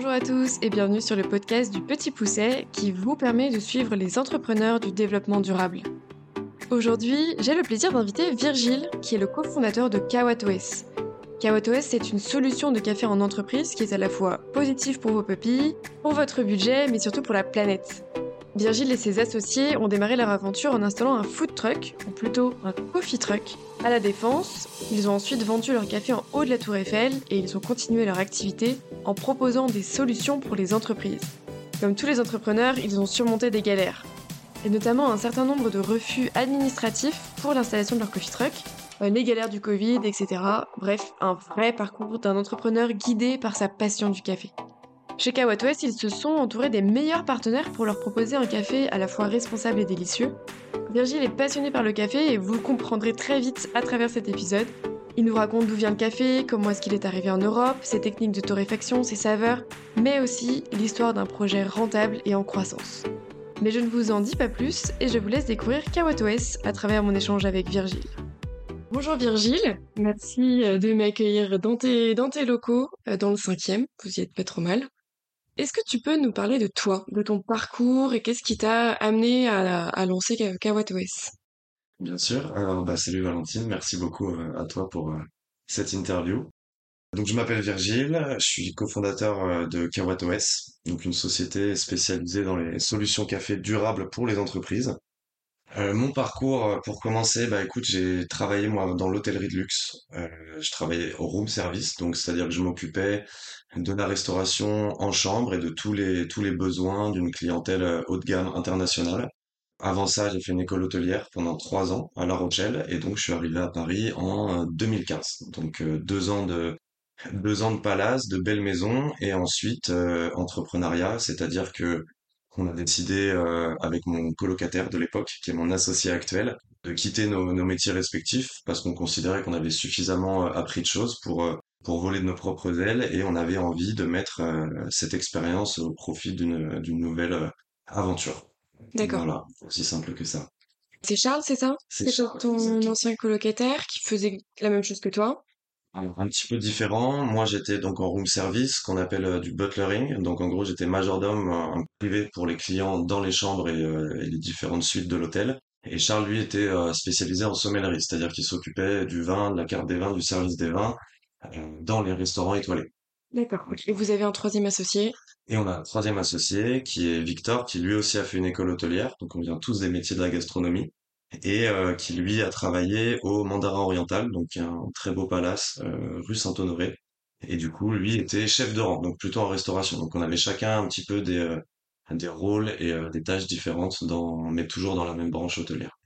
Bonjour à tous et bienvenue sur le podcast du Petit Pousset qui vous permet de suivre les entrepreneurs du développement durable. Aujourd'hui, j'ai le plaisir d'inviter Virgile, qui est le cofondateur de KawatOS. KawatOS, c'est une solution de café en entreprise qui est à la fois positive pour vos pupilles, pour votre budget, mais surtout pour la planète. Virgile et ses associés ont démarré leur aventure en installant un food truck, ou plutôt un coffee truck, à la Défense. Ils ont ensuite vendu leur café en haut de la Tour Eiffel et ils ont continué leur activité en proposant des solutions pour les entreprises. Comme tous les entrepreneurs, ils ont surmonté des galères, et notamment un certain nombre de refus administratifs pour l'installation de leur coffee truck, euh, les galères du Covid, etc. Bref, un vrai parcours d'un entrepreneur guidé par sa passion du café. Chez KawatOS, ils se sont entourés des meilleurs partenaires pour leur proposer un café à la fois responsable et délicieux. Virgile est passionné par le café et vous le comprendrez très vite à travers cet épisode. Il nous raconte d'où vient le café, comment est-ce qu'il est arrivé en Europe, ses techniques de torréfaction, ses saveurs, mais aussi l'histoire d'un projet rentable et en croissance. Mais je ne vous en dis pas plus et je vous laisse découvrir KawatOS à travers mon échange avec Virgile. Bonjour Virgile, merci euh, de m'accueillir dans tes, dans tes locaux, euh, dans le cinquième, vous y êtes pas trop mal. Est-ce que tu peux nous parler de toi, de ton parcours et qu'est-ce qui t'a amené à, lancer KawatOS Bien sûr. Alors, bah, salut Valentine, merci beaucoup euh, à toi pour euh, cette interview. Donc, je m'appelle Virgile, je suis cofondateur euh, de KawatOS, donc une société spécialisée dans les solutions café durables pour les entreprises. Euh, mon parcours, euh, pour commencer, bah écoute, j'ai travaillé moi dans l'hôtellerie de luxe. Euh, je travaillais au room service, donc c'est-à-dire que je m'occupais de la restauration en chambre et de tous les tous les besoins d'une clientèle haut de gamme internationale. Avant ça, j'ai fait une école hôtelière pendant trois ans à La Rochelle et donc je suis arrivé à Paris en 2015. Donc deux ans de deux ans de palace, de belles maisons et ensuite euh, entrepreneuriat, c'est-à-dire que on a décidé euh, avec mon colocataire de l'époque, qui est mon associé actuel, de quitter nos, nos métiers respectifs parce qu'on considérait qu'on avait suffisamment euh, appris de choses pour euh, pour voler de nos propres ailes et on avait envie de mettre cette expérience au profit d'une nouvelle aventure. D'accord. Voilà, aussi simple que ça. C'est Charles, c'est ça? C'est ton ancien colocataire qui faisait la même chose que toi? Un petit peu différent. Moi, j'étais donc en room service, qu'on appelle euh, du butlering. Donc, en gros, j'étais majordome euh, en privé pour les clients dans les chambres et, euh, et les différentes suites de l'hôtel. Et Charles, lui, était spécialisé en sommellerie, c'est-à-dire qu'il s'occupait du vin, de la carte des vins, du service des vins dans les restaurants étoilés. D'accord. Et vous avez un troisième associé? Et on a un troisième associé qui est Victor, qui lui aussi a fait une école hôtelière. Donc, on vient tous des métiers de la gastronomie. Et euh, qui lui a travaillé au Mandarin Oriental, donc un très beau palace euh, rue Saint-Honoré. Et du coup, lui était chef de rang, donc plutôt en restauration. Donc on avait chacun un petit peu des, euh, des rôles et euh, des tâches différentes, dans, mais toujours dans la même branche hôtelière.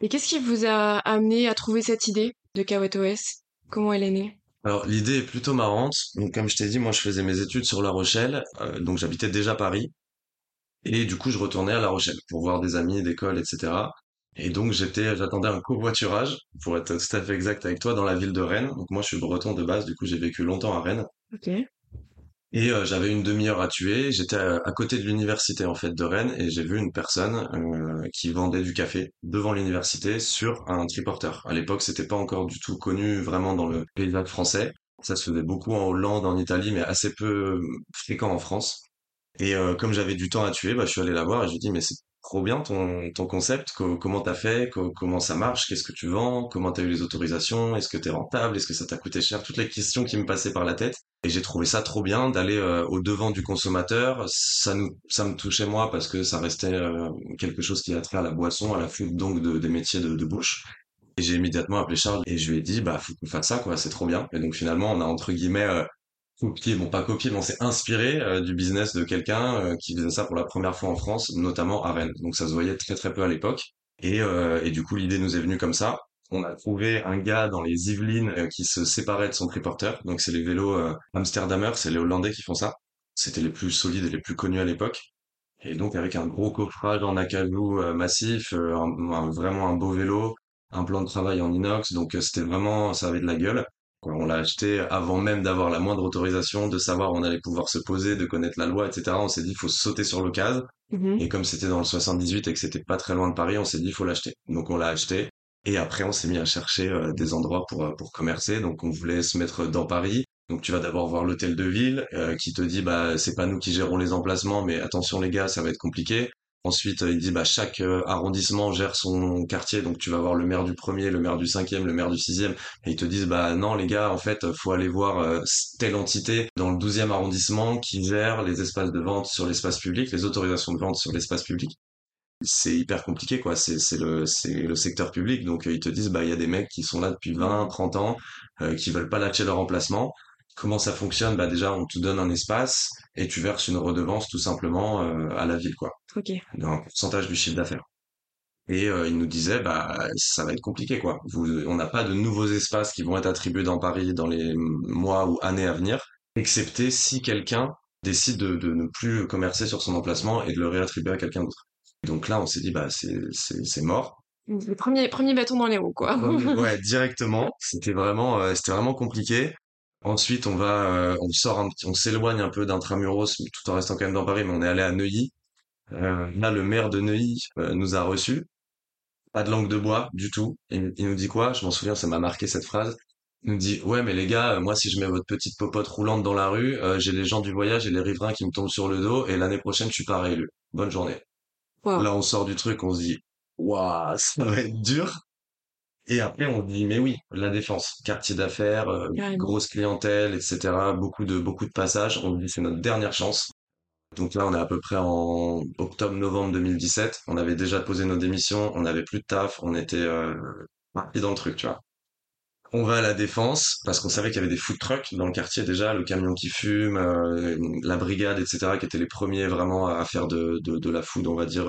Et qu'est-ce qui vous a amené à trouver cette idée de KawatOS Comment elle est née? Alors l'idée est plutôt marrante. Donc comme je t'ai dit, moi je faisais mes études sur La Rochelle, euh, donc j'habitais déjà Paris. Et du coup, je retournais à La Rochelle pour voir des amis d'école, etc. Et donc j'étais, j'attendais un covoiturage, pour être tout à fait exact avec toi, dans la ville de Rennes. Donc moi je suis breton de base, du coup j'ai vécu longtemps à Rennes. Ok. Et euh, j'avais une demi-heure à tuer. J'étais à, à côté de l'université en fait de Rennes et j'ai vu une personne euh, qui vendait du café devant l'université sur un triporteur. À l'époque, c'était pas encore du tout connu vraiment dans le paysage français. Ça se faisait beaucoup en Hollande, en Italie, mais assez peu fréquent en France. Et euh, comme j'avais du temps à tuer, bah, je suis allé la voir et je lui ai dit, mais c'est trop bien ton, ton concept, co- comment t'as fait, co- comment ça marche, qu'est-ce que tu vends, comment t'as eu les autorisations, est-ce que t'es rentable, est-ce que ça t'a coûté cher, toutes les questions qui me passaient par la tête. Et j'ai trouvé ça trop bien d'aller euh, au devant du consommateur. Ça nous, ça me touchait moi parce que ça restait euh, quelque chose qui a trait à la boisson, à la food, donc de, des métiers de, de bouche. Et j'ai immédiatement appelé Charles et je lui ai dit, bah, faut qu'on fasse ça, quoi, c'est trop bien. Et donc finalement, on a entre guillemets euh, copié, bon pas copié, mais on s'est inspiré euh, du business de quelqu'un euh, qui faisait ça pour la première fois en France, notamment à Rennes. Donc ça se voyait très très peu à l'époque. Et, euh, et du coup, l'idée nous est venue comme ça. On a trouvé un gars dans les Yvelines qui se séparait de son triporteur. Donc c'est les vélos Amsterdamer, c'est les Hollandais qui font ça. C'était les plus solides et les plus connus à l'époque. Et donc avec un gros coffrage en acajou massif, un- vraiment un beau vélo, un plan de travail en inox. Donc c'était vraiment, ça avait de la gueule. On l'a acheté avant même d'avoir la moindre autorisation, de savoir où on allait pouvoir se poser, de connaître la loi, etc. On s'est dit, il faut sauter sur l'occasion. Mhm. Et comme c'était dans le 78 et que c'était pas très loin de Paris, on s'est dit, il faut l'acheter. Donc on l'a acheté. Et après, on s'est mis à chercher euh, des endroits pour, euh, pour commercer. Donc on voulait se mettre dans Paris. Donc tu vas d'abord voir l'hôtel de ville euh, qui te dit bah c'est pas nous qui gérons les emplacements mais attention les gars ça va être compliqué. Ensuite euh, il dit bah chaque euh, arrondissement gère son quartier. Donc tu vas voir le maire du premier, le maire du cinquième, le maire du sixième. Et ils te disent bah non les gars en fait faut aller voir telle entité dans le douzième arrondissement qui gère les espaces de vente sur l'espace public, les autorisations de vente sur l'espace public. C'est hyper compliqué quoi. C'est c'est le c'est le secteur public. Donc ils te disent bah il y a des mecs qui sont là depuis 20 30 ans euh, qui veulent pas lâcher leur emplacement. Comment ça fonctionne? Bah déjà, on te donne un espace et tu verses une redevance tout simplement euh, à la ville, quoi. Ok. Un pourcentage du chiffre d'affaires. Et euh, il nous disait, bah ça va être compliqué, quoi. Vous, on n'a pas de nouveaux espaces qui vont être attribués dans Paris dans les mois ou années à venir, excepté si quelqu'un décide de, de ne plus commercer sur son emplacement et de le réattribuer à quelqu'un d'autre. Donc là, on s'est dit, bah c'est mort. Le premier premier bâton dans les roues, quoi. ouais, directement. C'était vraiment euh, c'était vraiment compliqué. Ensuite, on va, euh, on sort un petit, on s'éloigne un peu d'Intramuros, tout en restant quand même dans Paris, mais on est allé à Neuilly. Euh, là, le maire de Neuilly euh, nous a reçus. Pas de langue de bois du tout. Il, il nous dit quoi? Je m'en souviens, ça m'a marqué cette phrase. Il nous dit, ouais, mais les gars, moi, si je mets votre petite popote roulante dans la rue, j'ai les gens du voyage et les riverains qui me tombent sur le dos, et l'année prochaine, je suis pas réélu. Bonne journée. Là, on sort du truc, on se dit, waouh, ça va être dur. Et après, on dit, mais oui, la défense, quartier d'affaires, euh, grosse clientèle, etc. Beaucoup de, beaucoup de passages. On dit, c'est notre dernière chance. Donc là, on est à peu près en octobre-novembre 2017. On avait déjà posé nos démissions, on n'avait plus de taf, on était euh, parti dans le truc, tu vois. On va à la défense parce qu'on savait qu'il y avait des food trucks dans le quartier déjà, le camion qui fume, euh, la brigade, etc. qui étaient les premiers vraiment à faire de, de, de la food, on va dire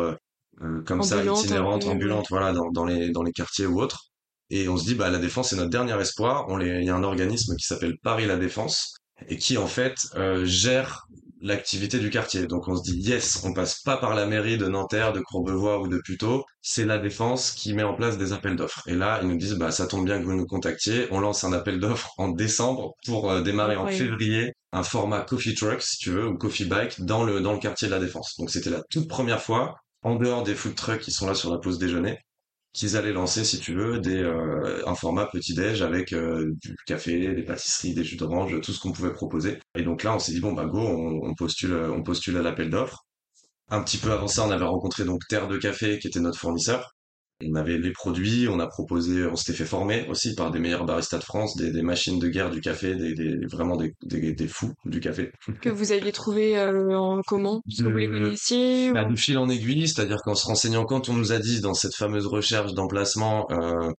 euh, comme ça, itinérante, ambulante, voilà, dans, dans les dans les quartiers ou autres. Et on se dit, bah, la défense, c'est notre dernier espoir. On il y a un organisme qui s'appelle Paris La Défense et qui, en fait, euh, gère l'activité du quartier. Donc on se dit, yes, on passe pas par la mairie de Nanterre, de Courbevoie ou de Puteaux. C'est La Défense qui met en place des appels d'offres. Et là, ils nous disent, bah, ça tombe bien que vous nous contactiez. On lance un appel d'offres en décembre pour euh, démarrer en février un format coffee truck, si tu veux, ou coffee bike dans le, dans le quartier de La Défense. Donc c'était la toute première fois en dehors des food trucks qui sont là sur la pause déjeuner, qu'ils allaient lancer, si tu veux, des, euh, un format petit-déj avec euh, du café, des pâtisseries, des jus d'orange, tout ce qu'on pouvait proposer. Et donc là, on s'est dit, bon, bah go, on, postule, on postule à l'appel d'offres. Un petit peu avant ça, on avait rencontré donc Terre de Café, qui était notre fournisseur. On avait les produits, on a proposé, on s'était fait former aussi par des meilleurs baristas de France, des, des machines de guerre du café, des, des vraiment des, des, fous du café. Que vous aviez trouvé euh, en comment Vous les connaissiez bah, De fil en aiguille, c'est-à-dire qu'en se renseignant, quand on nous a dit dans cette fameuse recherche d'emplacement, euh,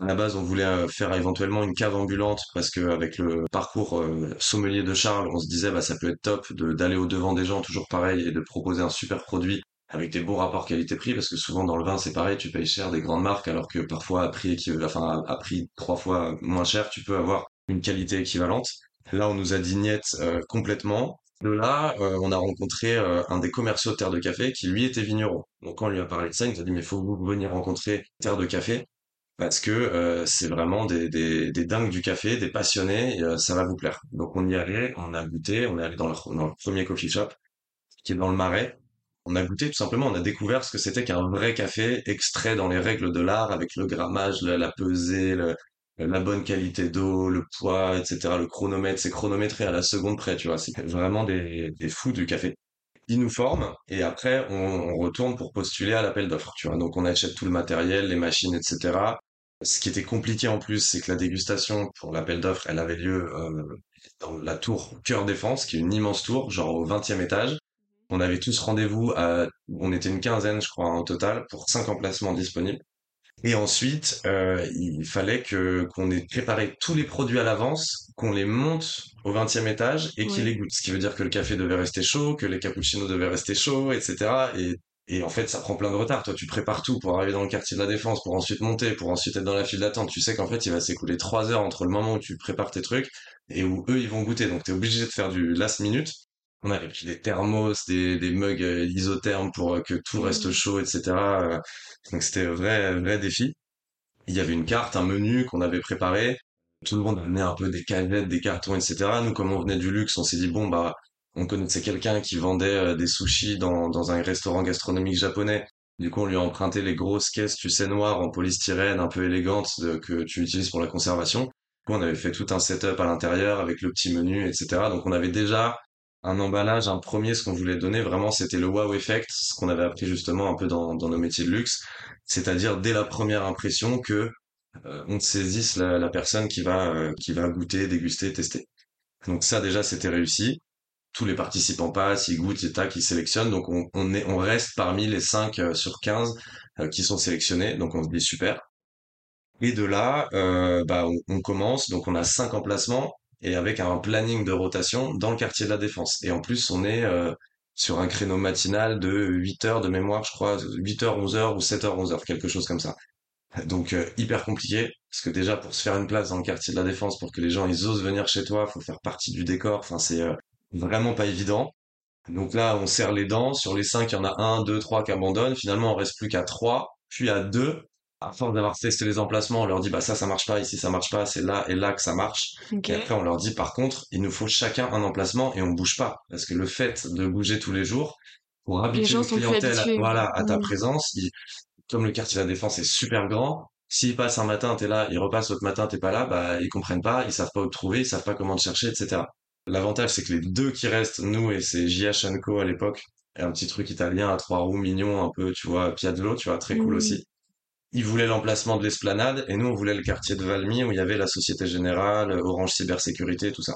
à la base, on voulait euh, faire éventuellement une cave ambulante parce que avec le parcours sommelier de Charles, on se disait bah ça peut être top d'aller au devant des gens, toujours pareil, et de proposer un super produit avec des bons rapports qualité-prix parce que souvent dans le vin c'est pareil tu payes cher des grandes marques alors que parfois à prix enfin à prix trois fois moins cher tu peux avoir une qualité équivalente. Là on nous a dit niet euh, complètement. De là euh, on a rencontré euh, un des commerciaux de Terre de Café qui lui était vigneron. Donc quand on lui a parlé de ça il nous a dit mais faut vous venir rencontrer Terre de Café parce que c'est vraiment des, des, des, dingues du café, des passionnés, et, ça va vous plaire. Donc on y allait, on a goûté, on est allé dans dans le premier coffee shop qui est dans le Marais, on a goûté tout simplement, on a découvert ce que c'était qu'un vrai café extrait dans les règles de l'art avec le grammage, la, pesée, la bonne qualité d'eau, le poids, etc. Le chronomètre, c'est chronométré à la seconde près, tu vois. C'est vraiment des, des fous du café. Ils nous forment et après on, retourne pour postuler à l'appel d'offres, tu vois. Donc on achète tout le matériel, les machines, etc. Ce qui était compliqué en plus, c'est que la dégustation pour l'appel d'offres, elle avait lieu euh, dans la tour Cœur Défense, qui est une immense tour, genre au 20e étage. On avait tous rendez-vous à, on était une quinzaine, je crois, en total, pour cinq emplacements disponibles. Et ensuite, euh, il fallait que qu'on ait préparé tous les produits à l'avance, qu'on les monte au 20e étage et qu'ils les goûtent. Ce qui veut dire que le café devait rester chaud, que les cappuccinos devaient rester chauds, etc. Et, et en fait, ça prend plein de retard. Toi, tu prépares tout pour arriver dans le quartier de la Défense, pour ensuite monter, pour ensuite être dans la file d'attente. Tu sais qu'en fait, il va s'écouler trois heures entre le moment où tu prépares tes trucs et où eux, ils vont goûter. Donc, tu es obligé de faire du last minute. On avait pris des thermos, des, des mugs euh, isothermes pour euh, que tout reste mmh. chaud, etc. Euh, donc c'était un vrai, vrai défi. Il y avait une carte, un menu qu'on avait préparé. Tout le monde amenait un peu des canettes, des cartons, etc. Nous, comme on venait du luxe, on s'est dit, bon, bah, on connaissait quelqu'un qui vendait des sushis dans, dans un restaurant gastronomique japonais. Du coup, on lui a emprunté les grosses caisses, tu sais, noires en polystyrène, un peu élégantes, que tu utilises pour la conservation. on avait fait tout un setup à l'intérieur avec le petit menu, etc. Donc on avait déjà un emballage, un premier, ce qu'on voulait donner vraiment, c'était le wow effect, ce qu'on avait appris justement un peu dans, dans nos métiers de luxe, c'est-à-dire dès la première impression que euh, on saisisse la, la, personne qui va euh, qui va goûter, déguster, tester. Donc ça déjà c'était réussi. Tous les participants passent, ils goûtent, ils tac, ils sélectionnent. Donc on, on, est, on reste parmi les 5 euh, sur 15 qui sont sélectionnés. Donc on se dit super. Et de là, bah, on, on, commence. Donc on a cinq emplacements et avec un planning de rotation dans le quartier de la Défense. Et en plus, on est euh, sur un créneau matinal de 8 heures de mémoire, je crois, 8 heures, 11 heures ou 7 heures, 11 heures, quelque chose comme ça. Donc euh, hyper compliqué, parce que déjà pour se faire une place dans le quartier de la Défense, pour que les gens ils osent venir chez toi, faut faire partie du décor. Enfin, c'est euh, vraiment pas évident. Donc là, on serre les dents. Sur les cinq, il y en a un, deux, trois qui abandonnent. Finalement, on reste plus qu'à trois, puis à deux à force d'avoir testé les emplacements, on leur dit bah ça ça marche pas, ici ça marche pas, c'est là et là que ça marche. Et après on leur dit par contre, il nous faut chacun un emplacement et on bouge pas parce que le fait de bouger tous les jours pour habituer une clientèle voilà à ta mmh. présence, comme le quartier de la défense est super grand, s'ils passent un matin t'es là, ils repassent l'autre matin t'es pas là, bah ils comprennent pas, ils savent pas où te trouver, ils savent pas comment te chercher, etc. L'avantage c'est que les deux qui restent, nous et c'est JH Co à l'époque, un petit truc italien à trois roues mignon un peu, tu vois, Piaggio, tu vois, très cool mmh. aussi ils voulaient l'emplacement de l'esplanade et nous on voulait le quartier de Valmy où il y avait la Société Générale, Orange Cybersécurité, tout ça.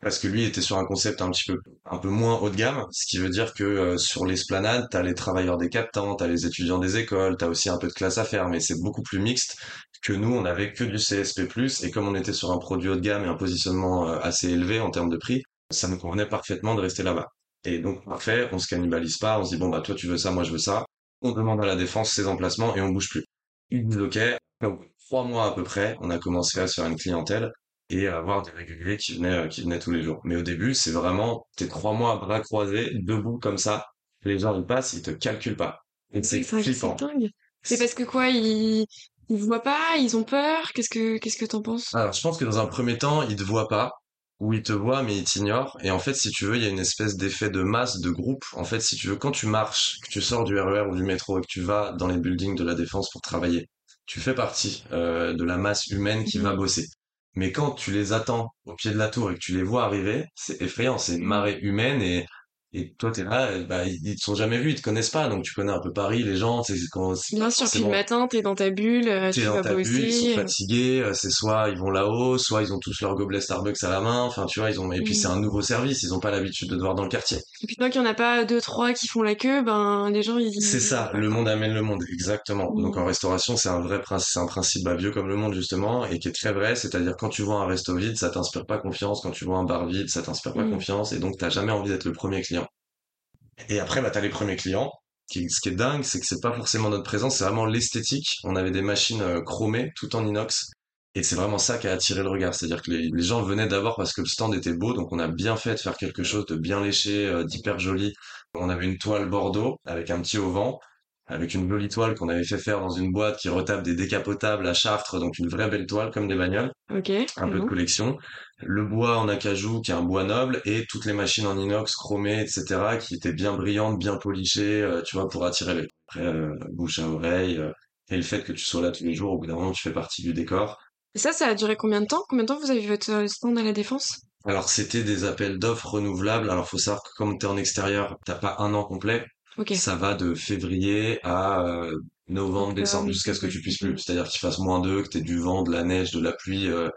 Parce que lui était sur un concept un petit peu un peu moins haut de gamme, ce qui veut dire que euh, sur l'esplanade, t'as les travailleurs des captants, t'as les étudiants des écoles, t'as aussi un peu de classe à faire, mais c'est beaucoup plus mixte que nous, on avait que du CSP+, et comme on était sur un produit haut de gamme et un positionnement euh, assez élevé en termes de prix, ça nous convenait parfaitement de rester là-bas. Et donc, parfait, on se cannibalise pas, on se dit, bon, bah, toi, tu veux ça, moi, je veux ça. On demande à la défense ses emplacements et on bouge plus il disent OK. trois mois à peu près, on a commencé à se faire une clientèle et à avoir des réguliers qui venaient, euh, qui venaient tous les jours. Mais au début, c'est vraiment, t'es trois mois à bras croisés, debout comme ça. Les gens, ils passent, ils te calculent pas. Et c'est flippant. C'est parce que quoi, ils, ils voient pas, ils ont peur? Qu'est-ce que, qu'est-ce que t'en penses? Alors, je pense que dans un premier temps, ils te voient pas. Ou ils te voient, mais ils t'ignorent. Et en fait, si tu veux, il y a une espèce d'effet de masse, de groupe. En fait, si tu veux, quand tu marches, que tu sors du RER e ou du métro et que tu vas dans les buildings de la défense pour travailler, tu fais partie euh, de la masse humaine qui va mmh. bosser. Mais quand tu les attends au pied de la tour et que tu les vois arriver, c'est effrayant, c'est une marée humaine et et toi, t'es là, bah, ils, ils te sont jamais vus, ils te connaissent pas, donc tu connais un peu Paris, les gens, c'est quand. Bien sûr, puis le matin, t'es dans ta bulle, euh, tu vas bosser. Bulle, ils sont fatigués, euh, c'est soit ils vont là-haut, soit ils ont tous leur gobelet Starbucks à la main, enfin, tu vois, ils ont, et puis c'est un nouveau service, ils ont pas l'habitude de te voir dans le quartier. Et puis tant qu'il y en a pas deux, trois qui font la queue, ben, les gens, ils. C'est ça, le monde amène le monde, exactement. Donc en restauration, c'est un vrai principe, c'est un principe bah, vieux comme le monde, justement, et qui est très vrai, c'est-à-dire quand tu vois un resto vide, ça t'inspire pas confiance, quand tu vois un bar vide, ça t'inspire pas confiance, et donc t'as jamais envie d'être le premier client. Et après, bah, t'as les premiers clients. Ce qui est dingue, c'est que c'est pas forcément notre présence, c'est vraiment l'esthétique. On avait des machines euh, chromées, tout en inox. Et c'est vraiment ça qui a attiré le regard. C'est-à-dire que les, gens venaient d'abord parce que le stand était beau, donc on a bien fait de faire quelque chose de bien léché, euh, d'hyper joli. On avait une toile Bordeaux avec un petit auvent avec une jolie toile qu'on avait fait faire dans une boîte qui retape des décapotables à Chartres, donc une vraie belle toile comme des bagnoles. Ok. Un peu de collection. Le bois en acajou qui est un bois noble et toutes les machines en inox chromées, etc. qui étaient bien brillantes, bien polichées, euh, tu vois, pour attirer les après euh, bouche à oreille. Euh, et le fait que tu sois là tous les jours, au bout d'un moment, tu fais partie du décor. Et ça, ça a duré combien de temps? Combien de temps vous avez vu votre stand à la défense? Alors c'était des appels d'offres renouvelables. Alors faut savoir que comme t'es en extérieur, t'as pas un an complet. Ça va de février à euh, novembre, décembre, jusqu'à ce que tu puisses plus. C'est-à-dire qu'il fasse moins d'eux, que t'aies du vent, de la neige, de la pluie. Euh,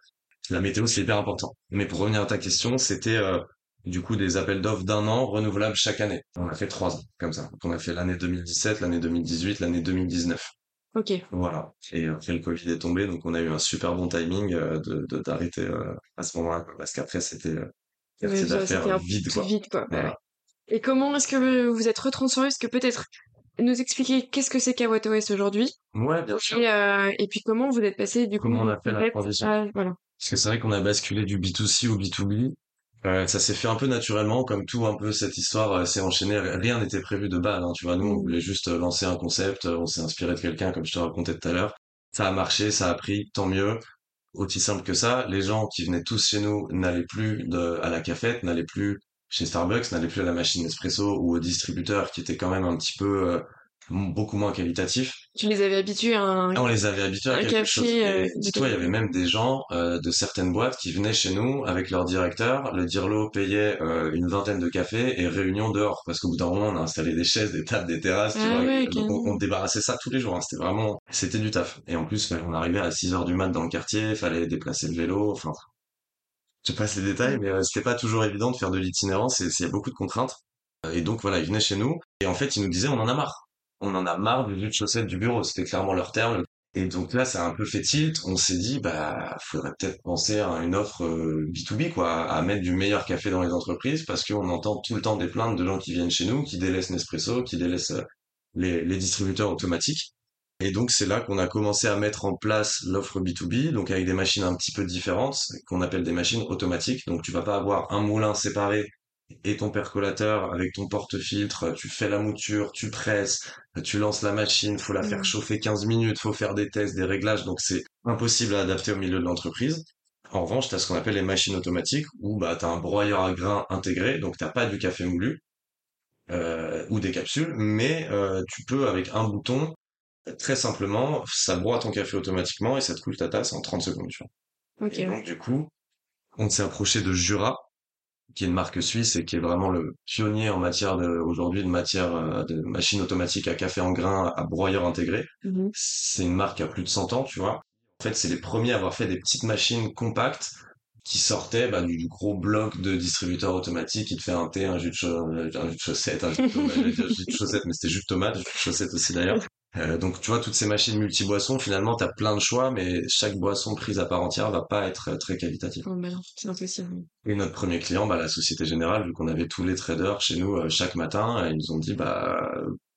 la météo, c'est hyper important. Mais pour revenir à ta question, c'était euh, du coup des appels d'offres d'un an renouvelables chaque année. On a fait trois ans, comme ça. Donc on a fait l'année 2017, l'année 2018, l'année 2019. Ok. Voilà. Et après le Covid est tombé, donc on a eu un super bon timing de d'arrêter à ce moment-là, parce qu'après c'était euh, d'affaires vide, quoi. Vite, quoi. Voilà. Et comment est-ce que vous êtes retransformé Est-ce que peut-être nous expliquer qu'est-ce que c'est KWatOS aujourd'hui? Ouais, bien sûr. Et, euh, et, puis comment vous êtes passé du coup Comment on a fait la transition? voilà. Parce que c'est vrai qu'on a basculé du B2C au B2B. Euh, ça s'est fait un peu naturellement, comme tout un peu cette histoire euh, s'est enchaînée. Rien n'était prévu de base. Hein, tu vois, nous on voulait juste lancer un concept, on s'est inspiré de quelqu'un, comme je te racontais tout à l'heure. Ça a marché, ça a pris, tant mieux. Aussi simple que ça, les gens qui venaient tous chez nous n'allaient plus de, à la cafette, n'allaient plus chez Starbucks n'allait plus à la machine espresso ou au distributeur qui était quand même un petit peu euh, beaucoup moins qualitatif. Tu les avais habitués à un, On les avait habitués à un quelque café chose. euh, dis-toi, il y avait même des gens euh, de certaines boîtes qui venaient chez nous avec leur directeur. Le dirlo payait euh, une vingtaine de cafés et réunion dehors. Parce qu'au bout d'un moment, on a installé des chaises, des tables, des terrasses, tu Ah vois. ouais, Donc, on, débarrassait ça tous les jours. hein. C'était vraiment, c'était du taf. Et en plus, on arrivait à 6 heures du mat dans le quartier, fallait déplacer le vélo. Enfin, je passe les détails, mais euh, c'était pas toujours évident de faire de l'itinérance. et a beaucoup de contraintes. Euh, Et donc voilà, ils venaient chez nous et en fait ils nous disaient on en a marre. On en a marre du jus de chaussette du bureau, c'était clairement leur terme. Et donc là ça a un peu fait tilt, on s'est dit bah faudrait peut-être penser à une offre euh, B2B quoi, à mettre du meilleur café dans les entreprises parce qu'on entend tout le temps des plaintes de gens qui viennent chez nous, qui délaissent Nespresso, qui délaissent euh, les distributeurs automatiques. Et donc c'est là qu'on a commencé à mettre en place l'offre B2B, donc avec des machines un petit peu différentes, qu'on appelle des machines automatiques. Donc tu vas pas avoir un moulin séparé et ton percolateur avec ton porte-filtre, tu fais la mouture, tu presses, tu lances la machine, faut la faire Mm. chauffer 15 minutes, faut faire des tests, des réglages, donc c'est impossible à adapter au milieu de l'entreprise. En revanche, tu as ce qu'on appelle les machines automatiques où bah, tu as un broyeur à grains intégré, donc t'as pas du café moulu euh, ou des capsules, mais euh, tu peux avec un bouton, très simplement, ça broie ton café automatiquement et ça te coule ta tasse en 30 secondes. tu vois. Ok, Et ouais. donc du coup, on s'est approché de Jura, qui est une marque suisse et qui est vraiment le pionnier en matière de, aujourd'hui de matière euh, de machine automatique à café en grains à broyeur intégré. Mhm. C'est une marque qui a plus de 100 ans, tu vois. En fait, c'est les premiers à avoir fait des petites machines compactes qui sortaient bah, du, gros bloc de distributeurs automatiques qui te fait un thé, un jus de, cha- un jus de chaussette, un jus de tomate, dire jus de chaussette, mais c'était jus de tomate, jus de chaussette aussi d'ailleurs. Euh, donc tu vois, toutes ces machines multi-boissons, finalement, tu as plein de choix, mais chaque boisson prise à part entière va pas être euh, très qualitative. Bon, bah non, c'est impossible. Et notre premier client, bah, la Société Générale, vu qu'on avait tous les traders chez nous euh, chaque matin, ils nous ont dit, bah,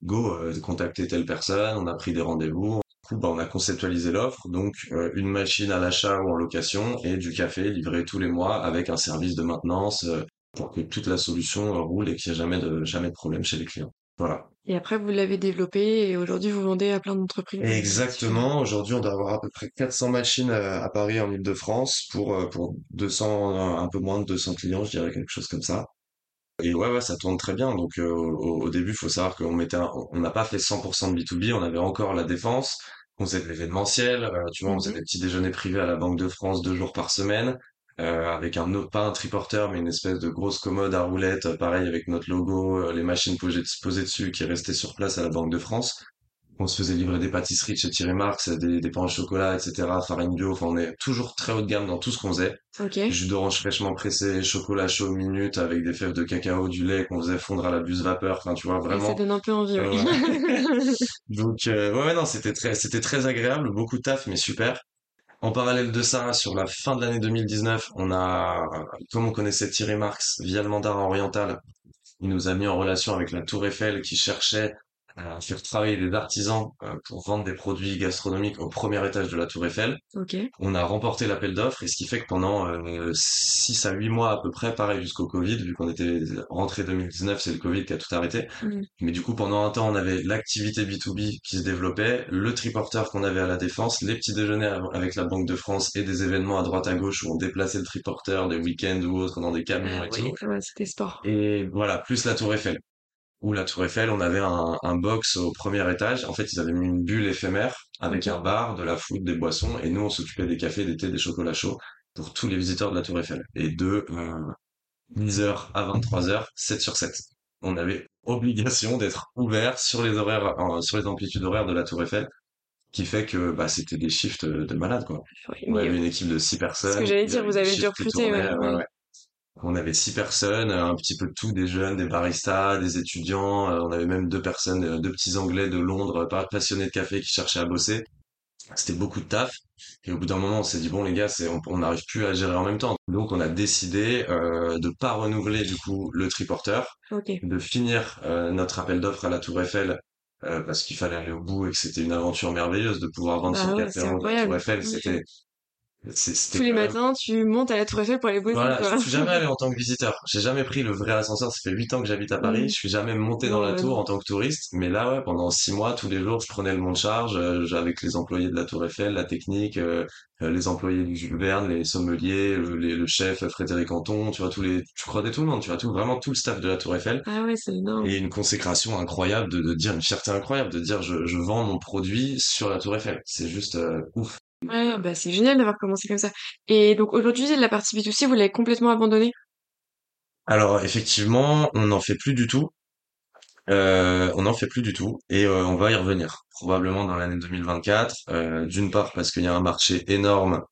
go, euh, contactez telle personne, on a pris des rendez-vous. Du coup, bah, on a conceptualisé l'offre, donc euh, une machine à l'achat ou en location et du café livré tous les mois avec un service de maintenance euh, pour que toute la solution roule et qu'il n'y ait jamais de, jamais de problème chez les clients. Voilà. Et après, vous l'avez développé et aujourd'hui, vous vendez à plein d'entreprises. euh. Exactement. Aujourd'hui, on doit avoir à peu près 400 machines euh, à Paris en Île-de-France pour euh, pour 200, un peu moins de 200 clients, je dirais quelque chose comme ça. Et ouais, ouais, ça tourne très bien. Donc euh, au, au début, il faut savoir qu'on mettait, un- on n'a pas fait 100% de B2B, on avait encore la défense, on faisait de l'événementiel, euh, tu vois, on faisait Mhm. des petits déjeuners privés à la Banque de France deux jours par semaine, euh, avec un autre, pas un triporteur, mais une espèce de grosse commode à roulettes, euh, pareil avec notre logo, euh, les machines posées, posées dessus qui restaient sur place à la Banque de France. On se faisait livrer des pâtisseries chez Thierry Marx, des, des pains au chocolat, etc., farine bio. Enfin, on est toujours très haut de gamme dans tout ce qu'on faisait. Ok. Jus d'orange fraîchement pressé, chocolat chaud minute avec des fèves de cacao, du lait qu'on faisait fondre à la buse vapeur. Enfin, tu vois, Et ça vraiment. donne un peu envie, euh, ouais. Donc, euh, ouais, non, c'était très, c'était très agréable, beaucoup de taf, mais super. En parallèle de ça, sur la fin de l'année 2019, on a, comme on connaissait Thierry Marx via le mandarin oriental, il nous a mis en relation avec la Tour Eiffel qui cherchait à faire travailler des artisans euh, pour vendre des produits gastronomiques au premier étage de la Tour Eiffel. Ok. On a remporté l'appel d'offres et ce qui fait que pendant euh, 6 à 8 mois à peu près, pareil jusqu'au Covid, vu qu'on était rentré 2019, c'est le Covid qui a tout arrêté. Mais du coup, pendant un temps, on avait l'activité B2B qui se développait, le triporteur qu'on avait à la Défense, les petits déjeuners av- avec la Banque de France et des événements à droite à gauche où on déplaçait le triporteur des week-ends ou autres dans des camions Ah et oui, tout. ouais, c'était sport. Et voilà, plus la Tour Eiffel. Où la Tour Eiffel, on avait un, un box au premier étage. En fait, ils avaient mis une bulle éphémère avec un bar, de la food, des boissons, et nous, on s'occupait des cafés, des thés, des chocolats chauds pour tous les visiteurs de la Tour Eiffel. Et de euh, 10h à 23h, 7 sur 7. On avait obligation d'être ouvert sur les horaires, euh, sur les amplitudes horaires de la Tour Eiffel, qui fait que bah, c'était des shifts de, de malades, quoi. On avait euh, une équipe de 6 ce que personnes, j'allais dire, vous avez dû recruter, ouais, tournaient, ouais, ouais. On avait six personnes, euh, un petit peu de tout, des jeunes, des baristas, des étudiants. euh, on avait même deux personnes, euh, deux petits Anglais de Londres, pas- passionnés de café, qui cherchaient à bosser. C'était beaucoup de taf. Et au bout d'un moment, on s'est dit bon les gars, c'est on n'arrive plus à gérer en même temps. Donc on a décidé euh, de pas renouveler du coup le triporteur, Ok. de finir euh, notre appel d'offres à la Tour Eiffel euh, parce qu'il fallait aller au bout et que c'était une aventure merveilleuse de pouvoir vendre Bah son ouais, café de la Tour. Eiffel. C'était Tous les même matins, tu montes à la Tour Eiffel pour aller bosser, Voilà, quoi. je suis jamais allé en tant que visiteur. J'ai jamais pris le vrai ascenseur. Ça fait huit ans que j'habite à Paris. Mmh. Je suis jamais monté dans la tour en tant que touriste. Mais là, ouais, pendant six mois, tous les jours, je prenais le mont de charge euh, avec les employés de la Tour Eiffel, la technique, euh, euh, les employés du Jules Verne, les sommeliers, le, les- le chef euh, Frédéric Anton. Tu vois tous les, tu croisais tout le monde. Tu vois tout, vraiment tout le staff de la Tour Eiffel. Ah ouais, c'est énorme. Et une consécration incroyable de, de dire une fierté incroyable de dire je, je vends mon produit sur la Tour Eiffel. C'est juste euh, ouf. Ouais, bah c'est génial d'avoir commencé comme ça. Et donc aujourd'hui, la partie B2C, vous l'avez complètement abandonnée? Alors effectivement, on n'en fait plus du tout. Euh, on n'en fait plus du tout et euh, on va y revenir probablement dans l'année 2024. Euh, d'une part parce qu'il y a un marché énorme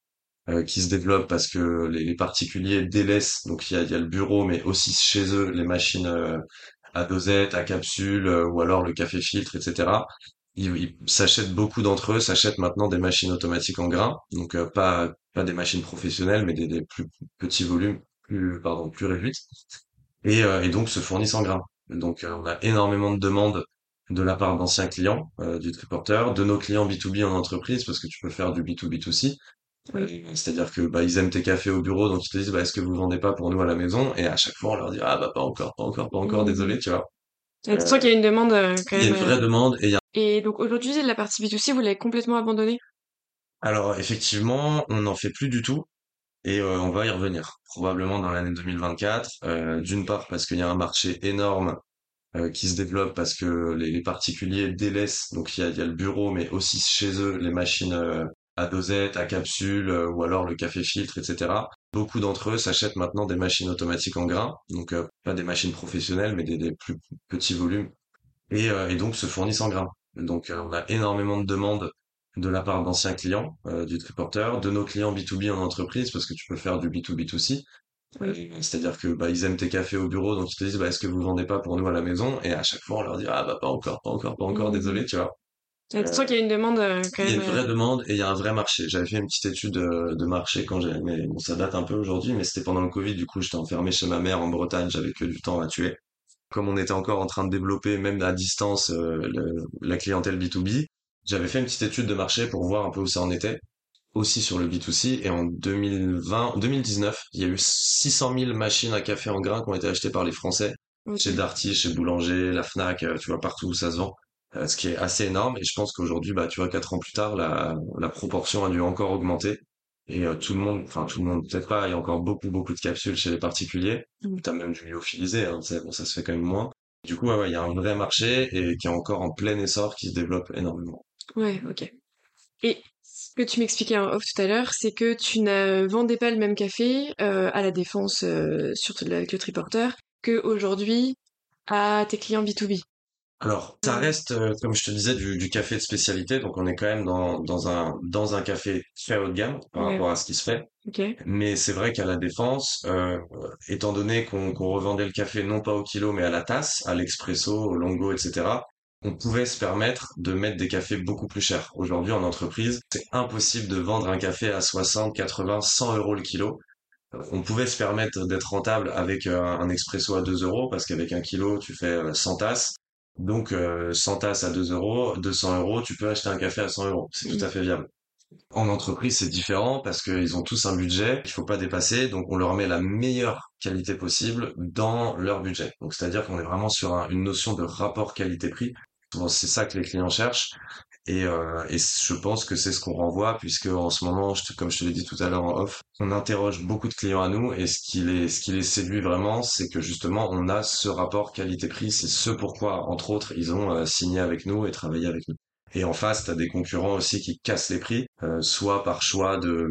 qui se développe parce que les, particuliers délaissent donc il y a, y a le bureau mais aussi chez eux les machines à dosette, à capsule ou alors le café filtre etc. Ils, ils s'achètent beaucoup d'entre eux s'achètent maintenant des machines automatiques en grains donc euh, pas pas des machines professionnelles mais des, des plus petits volumes plus pardon plus réduites et, euh, et donc se fournissent en grains. Donc euh, on a énormément de demandes de la part d'anciens clients du triporteur, de nos clients B2B en entreprise, parce que tu peux faire du B2B2C. Euh, Oui. c'est-à-dire que bah, ils aiment tes cafés au bureau, donc ils te disent bah, est-ce que vous vendez pas pour nous à la maison? Et à chaque fois on leur dit ah bah pas encore, pas encore, pas encore, Mmh. désolé, tu vois. Et tu sens qu'il y a une demande euh, quand il y a même. une vraie demande et il y a... Et donc aujourd'hui, la partie B2C, vous l'avez complètement abandonnée? Alors effectivement, on n'en fait plus du tout. Et euh, on va y revenir, probablement dans l'année 2024. Euh, d'une part parce qu'il y a un marché énorme euh, qui se développe parce que les, particuliers délaissent, donc il y a, le bureau, mais aussi chez eux les machines à dosette, à capsule, ou alors le café filtre, etc. Beaucoup d'entre eux s'achètent maintenant des machines automatiques en grains, donc pas des machines professionnelles, mais des, plus petits volumes, et, et donc se fournissent en grains. Donc euh, on a énormément de demandes de la part d'anciens clients euh, du triporteur, de nos clients B2B en entreprise, parce que tu peux faire du B2B2C, Oui. euh, C'est-à-dire que bah ils aiment tes cafés au bureau, donc ils te disent bah est-ce que vous vendez pas pour nous à la maison? Et à chaque fois on leur dit ah bah pas encore, pas encore, pas encore, Mmh. désolé, tu vois. Euh, sens qu'il y a une demande euh, quand il y a même. une vraie demande et il y a un vrai marché. J'avais fait une petite étude de, de marché quand j'ai, mais bon ça date un peu aujourd'hui, mais c'était pendant le Covid, du coup j'étais enfermé chez ma mère en Bretagne, j'avais que du temps à tuer. Comme on était encore en train de développer même à distance euh, le- la clientèle B2B, j'avais fait une petite étude de marché pour voir un peu où ça en était aussi sur le B2C et en 2020, 2019, il y a eu 600 000 machines à café en grains qui ont été achetées par les Français. Chez. Darty, chez Boulanger, la Fnac, euh, tu vois partout où ça se vend, Euh, ce qui est assez énorme. Et je pense qu'aujourd'hui, bah tu vois, quatre ans plus tard, la, la proportion a dû encore augmenter et euh, tout le monde, enfin tout le monde peut-être pas, il y a encore beaucoup beaucoup de capsules chez les particuliers, Mmh. t'as même du lyophilisé, hein, bon ça se fait quand même moins. Du coup, ouais, ouais, il y a un vrai marché et qui est encore en plein essor, qui se développe énormément. Ouais, ok. Et ce que tu m'expliquais en off tout à l'heure, c'est que tu ne vendais pas le même café euh, à la Défense, euh, surtout avec le triporteur, que aujourd'hui à tes clients B2B. Alors, ça Mm. reste, euh, comme je te disais, du, du café de spécialité, donc on est quand même dans, dans un, dans un café très haut de gamme par Ouais, rapport à ce qui se fait. ok. Mais c'est vrai qu'à la Défense, euh, étant donné qu'on revendait le café non pas au kilo, mais à la tasse, à l'expresso, au longo, etc., on pouvait se permettre de mettre des cafés beaucoup plus chers. Aujourd'hui, en entreprise, c'est impossible de vendre un café à 60, 80, 100 euros le kilo. Euh, On pouvait se permettre d'être rentable avec euh, un expresso à 2 euros, parce qu'avec un kilo, tu fais euh, 100 tasses. Donc, euh, 100 tasses à 2 euros, 200 euros, tu peux acheter un café à 100 euros. C'est tout Mm. à fait viable. En entreprise, c'est différent parce qu'ils ont tous un budget qu'il faut pas dépasser, donc on leur met la meilleure qualité possible dans leur budget. Donc c'est-à-dire qu'on est vraiment sur un- une notion de rapport qualité-prix. C'est ça que les clients cherchent. Et, euh, je pense que c'est ce qu'on renvoie, puisque en ce moment, comme je te l'ai dit tout à l'heure en off, on interroge beaucoup de clients à nous, et ce qui les, ce qui les séduit vraiment, c'est que justement, on a ce rapport qualité-prix. C'est ce pourquoi, entre autres, ils ont euh, signé avec nous et travaillé avec nous. Et en face, tu des concurrents aussi qui cassent les prix, euh, soit par choix de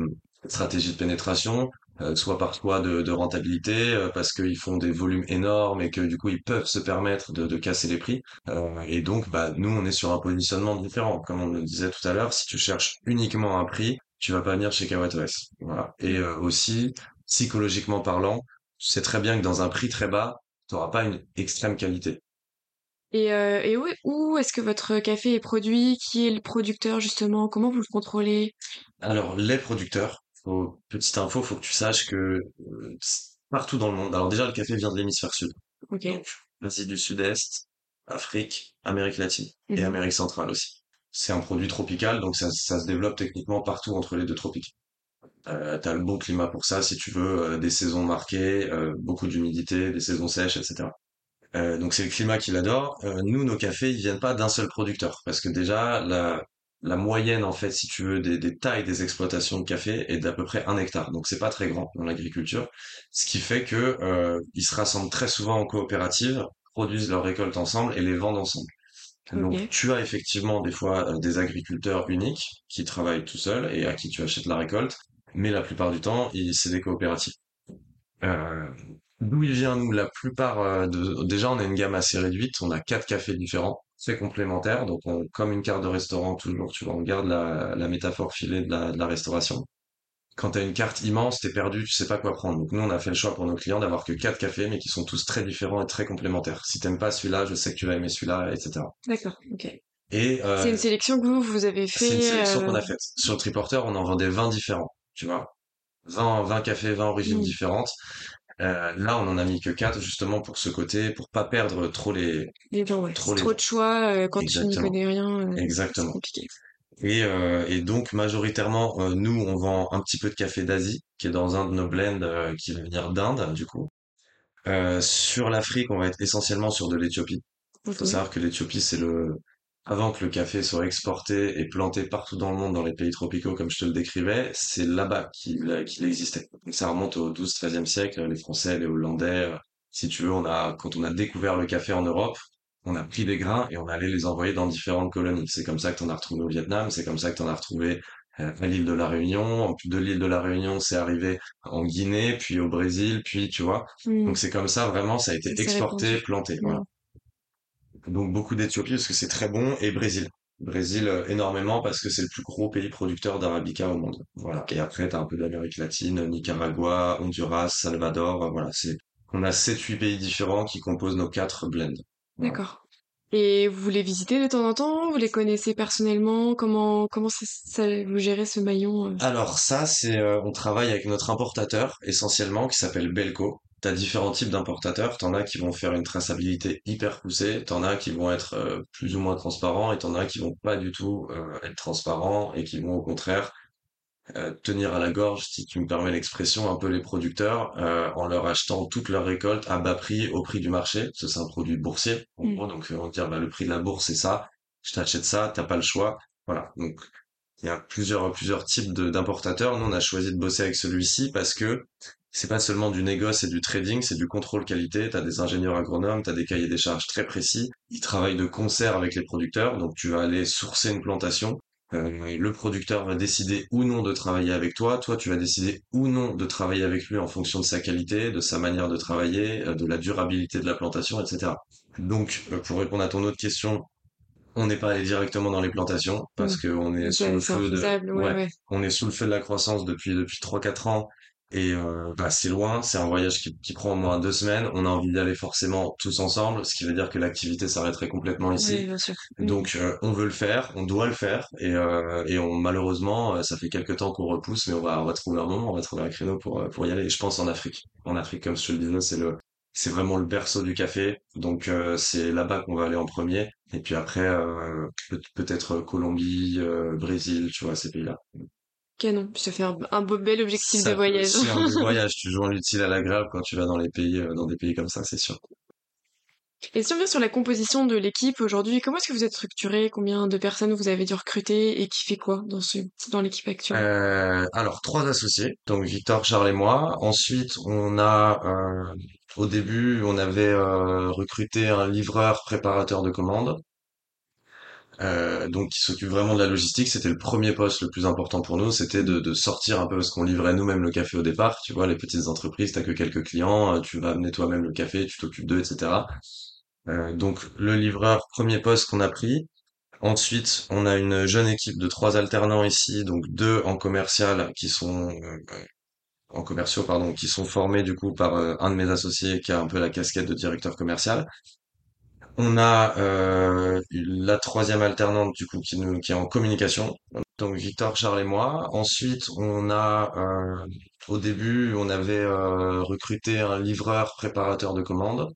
stratégie de pénétration, soit par choix de, de rentabilité, euh, parce qu'ils font des volumes énormes et que du coup ils peuvent se permettre de, de casser les prix. Euh, et donc, bah, nous, on est sur un positionnement différent. Comme on le disait tout à l'heure, si tu cherches uniquement un prix, tu vas pas venir chez KWS. Voilà. Et euh, aussi, psychologiquement parlant, tu sais très bien que dans un prix très bas, tu n'auras pas une extrême qualité. Et, euh, et où, où est-ce que votre café est produit? Qui est le producteur justement? Comment vous le contrôlez? Alors, les producteurs, faut, petite info, faut que tu saches que euh, partout dans le monde. Alors déjà, le café vient de l'hémisphère sud. Ok. Donc, Asie du Sud-Est, Afrique, Amérique latine et. Amérique centrale aussi. C'est un produit tropical, donc ça, ça se développe techniquement partout entre les deux tropiques. Euh, t'as le bon climat pour ça si tu veux, euh, des saisons marquées, euh, beaucoup d'humidité, des saisons sèches, etc. Donc c'est le climat qu'il adore. Nous, nos cafés, ils viennent pas d'un seul producteur, parce que déjà la la moyenne en fait, si tu veux, des, des tailles des exploitations de café est d'à peu près un hectare. Donc c'est pas très grand dans l'agriculture, ce qui fait que euh, ils se rassemblent très souvent en coopérative, produisent leurs récoltes ensemble et les vendent ensemble. Donc tu as effectivement des fois euh, des agriculteurs uniques qui travaillent tout seuls et à qui tu achètes la récolte, mais la plupart du temps, ils- c'est des coopératives. Euh, d'où il vient, nous, la plupart euh, de... Déjà, on a une gamme assez réduite, on a quatre cafés différents, c'est complémentaire, donc on... comme une carte de restaurant toujours, tu vois, on garde la, la métaphore filée de la, de la restauration. Quand tu as une carte immense, t'es perdu, tu sais pas quoi prendre. Donc nous, on a fait le choix pour nos clients d'avoir que quatre cafés, mais qui sont tous très différents et très complémentaires. Si t'aimes pas celui-là, je sais que tu vas aimer celui-là, etc. d'accord, ok. Et C'est euh, une sélection que vous, vous avez c'est une fait. sélection euh, qu'on a faite. Sur le triporteur, on en vendait 20 différents, tu vois. 20, 20 cafés, 20 origines hmm, différentes. Euh, là, on en a mis que quatre justement pour ce côté, pour pas perdre trop les, les gens, ouais. trop les de choix euh, quand tu n'y Exactement, connais rien, euh, c'est exactement. compliqué. Et, et donc majoritairement, nous, on vend un petit peu de café d'Asie, qui est dans un de nos blends qui va venir d'Inde, du coup. Sur l'Afrique, on va être essentiellement sur de l'Éthiopie. Il faut savoir que l'Éthiopie, c'est le avant que le café soit exporté et planté partout dans le monde, dans les pays tropicaux, comme je te le décrivais, c'est là-bas qu'il qu'il existait. Donc ça remonte au 12-13e siècle, les Français, les Hollandais. euh, Si tu veux, on a, quand on a découvert le café en Europe, on a pris des grains et on allait les envoyer dans différentes colonies. C'est comme ça que t'en as retrouvé au Vietnam, c'est comme ça que t'en as retrouvé euh, à l'île de la Réunion. De l'île de la Réunion, c'est arrivé en Guinée, puis au Brésil, puis tu vois. Hmm, Donc c'est comme ça, vraiment, ça a été exporté, planté. Voilà. Donc beaucoup d'Éthiopie parce que c'est très bon et Brésil. Brésil euh, énormément parce que c'est le plus gros pays producteur d'arabica au monde. Voilà. Et après t'as un peu d'Amérique latine, Nicaragua, Honduras, Salvador. euh, Voilà, c'est on a sept huit pays différents qui composent nos quatre blends. Voilà. D'accord. Et vous les visitez de temps en temps? Vous les connaissez personnellement? Comment comment ça, ça- vous gérez ce maillon? euh? Alors ça, c'est euh, on travaille avec notre importateur essentiellement qui s'appelle Belco. T'as différents types d'importateurs. T'en as qui vont faire une traçabilité hyper poussée. T'en as qui vont être euh, plus ou moins transparents et t'en as qui vont pas du tout euh, être transparents et qui vont au contraire euh, tenir à la gorge, si tu me permets l'expression, un peu les producteurs en leur achetant toute leur récolte à bas prix au prix du marché. parce que C'est un produit boursier en Hmm, gros. Donc on va dire bah, le prix de la bourse c'est ça. Je t'achète ça, t'as pas le choix. Voilà. Donc il y a plusieurs, plusieurs types d'importateurs. Nous, on a choisi de bosser avec celui-ci parce que c'est pas seulement du négoce et du trading, c'est du contrôle qualité. Tu as des ingénieurs agronomes, tu as des cahiers des charges très précis. Ils travaillent de concert avec les producteurs. Donc, tu vas aller sourcer une plantation. Euh, le producteur va décider ou non de travailler avec toi. Toi, tu vas décider ou non de travailler avec lui en fonction de sa qualité, de sa manière de travailler, euh, de la durabilité de la plantation, etc. Donc, euh, pour répondre à ton autre question, on n'est pas allé directement dans les plantations parce qu'on est sous le feu de, ouais, ouais. on est sous le feu de la croissance depuis depuis trois quatre ans et euh, bah c'est loin, c'est un voyage qui, qui prend au moins deux semaines. On a envie d'y aller forcément tous ensemble, ce qui veut dire que l'activité s'arrêterait complètement ici. bien sûr. Hmm. Donc euh, on veut le faire, on doit le faire et euh, et on malheureusement euh, ça fait quelques temps qu'on repousse, mais on va on va trouver un moment, on va trouver un créneau pour euh, pour y aller. Et je pense en Afrique. En Afrique, comme je te le disais, c'est le c'est vraiment le berceau du café. Donc euh, c'est là-bas qu'on va aller en premier. Et puis après, euh, peut- peut-être Colombie, euh, Brésil, tu vois, ces pays-là. Canon. Ça fait un, un beau bel objectif de Ça voyage. aussi un voyage. Tu joins l'utile à l'agréable quand tu vas dans les pays, euh, dans des pays comme ça, c'est sûr. Et si on vient sur la composition de l'équipe aujourd'hui, comment est-ce que vous êtes structuré? Combien de personnes vous avez dû recruter et qui fait quoi dans ce, dans l'équipe actuelle? Euh, alors, trois associés, donc Victor, Charles et moi. Ensuite, on a, euh, au début, on avait euh, recruté un livreur préparateur de commandes. Euh, donc qui s'occupe vraiment de la logistique. C'était le premier poste le plus important pour nous, c'était de, sortir un peu parce qu'on livrait nous-mêmes le café au départ. Tu vois, les petites entreprises, t'as que quelques clients, euh, tu vas amener toi-même le café, tu t'occupes d'eux, etc. Euh, donc le livreur, premier poste qu'on a pris. Ensuite, on a une jeune équipe de trois alternants ici, donc deux en commercial qui sont en commerciaux, pardon, qui sont formés du coup par un de mes associés qui a un peu la casquette de directeur commercial. On a euh, la troisième alternante du coup qui est en communication, donc Victor, Charles et moi. Ensuite, on a euh, au début on avait euh, recruté un livreur préparateur de commandes.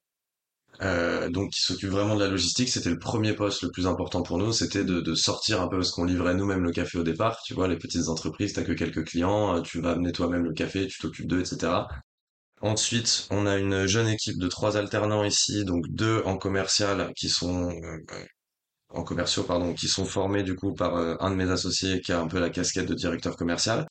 euh, donc qui s'occupe vraiment de la logistique. C'était le premier poste le plus important pour nous, c'était de, de sortir un peu parce qu'on livrait nous-mêmes le café au départ. Tu vois, les petites entreprises, t'as que quelques clients, tu vas amener toi-même le café, tu t'occupes d'eux, etc. Ensuite, on a une jeune équipe de trois alternants ici, donc deux en commercial qui sont euh, en commerciaux, pardon, qui sont formés du coup par euh, un de mes associés qui a un peu la casquette de directeur commercial.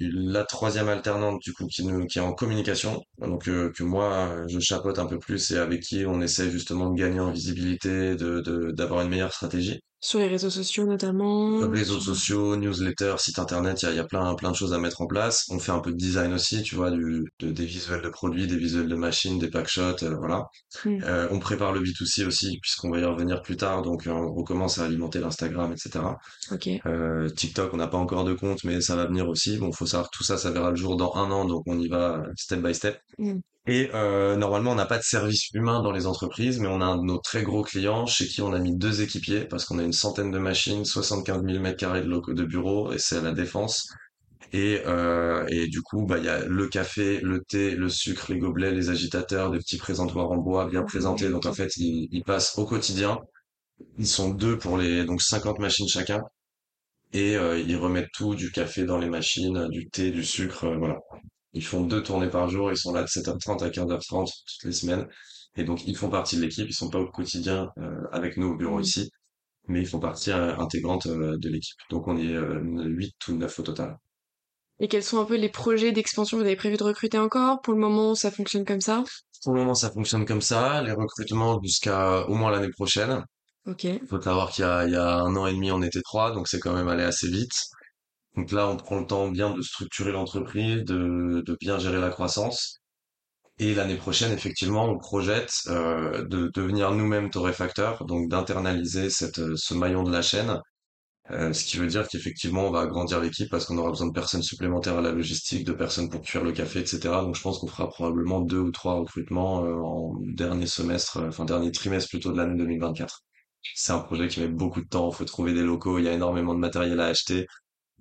La troisième alternante du coup qui est en communication, donc euh, que moi je chapeaute un peu plus et avec qui on essaie justement de gagner en visibilité, de- d'avoir une meilleure stratégie. Sur les réseaux sociaux notamment. Réseaux sociaux, newsletters, site internet, il y y a plein plein de choses à mettre en place. On fait un peu de design aussi, tu vois, du, de- des visuels de produits, des visuels de machines, des packshots, euh, voilà. Hmm, Euh, on prépare le B2C aussi, puisqu'on va y revenir plus tard, donc euh, on recommence à alimenter l'Instagram, etc. Ok. Euh, TikTok, on n'a pas encore de compte, mais ça va venir aussi. Bon, faut savoir, tout ça, ça verra le jour dans un an, donc on y va step by step. Hmm. Et euh, normalement, on n'a pas de service humain dans les entreprises, mais on a un de nos très gros clients chez qui on a mis deux équipiers, parce qu'on a une centaine de machines, 75 000 mètres carrés de bureaux, et c'est à la Défense. Et, euh, et du coup, bah, il y a le café, le thé, le sucre, les gobelets, les agitateurs, des petits présentoirs en bois bien présentés. Donc en fait, ils, ils passent au quotidien. Ils sont deux pour les donc 50 machines chacun et euh, ils remettent tout du café dans les machines, du thé, du sucre, euh, voilà. Ils font deux tournées par jour, ils sont là de 7h30 à 15h30 toutes les semaines. Et donc ils font partie de l'équipe, ils sont pas au quotidien euh, avec nous au bureau Hmm. ici, mais ils font partie euh, intégrante euh, de l'équipe. Donc on est euh, 8 ou 9 au total. Et quels sont un peu les projets d'expansion? Vous avez prévu de recruter encore? Pour le moment, ça fonctionne comme ça? Pour le moment, ça fonctionne comme ça. Les recrutements jusqu'à au moins l'année prochaine. Ok. Faut savoir qu'il y y a un an et demi, on était trois, donc c'est quand même allé assez vite. Donc là, on prend le temps bien de structurer l'entreprise, de, de bien gérer la croissance. Et l'année prochaine, effectivement, on projette euh, de devenir nous-mêmes torréfacteurs, donc d'internaliser cette, euh, ce maillon de la chaîne. Euh, ce qui veut dire qu'effectivement, on va agrandir l'équipe parce qu'on aura besoin de personnes supplémentaires à la logistique, de personnes pour cuire le café, etc. Donc je pense qu'on fera probablement deux ou trois recrutements euh, en dernier semestre, euh, enfin dernier trimestre plutôt de l'année 2024. C'est un projet qui met beaucoup de temps, faut trouver des locaux, il y a énormément de matériel à acheter.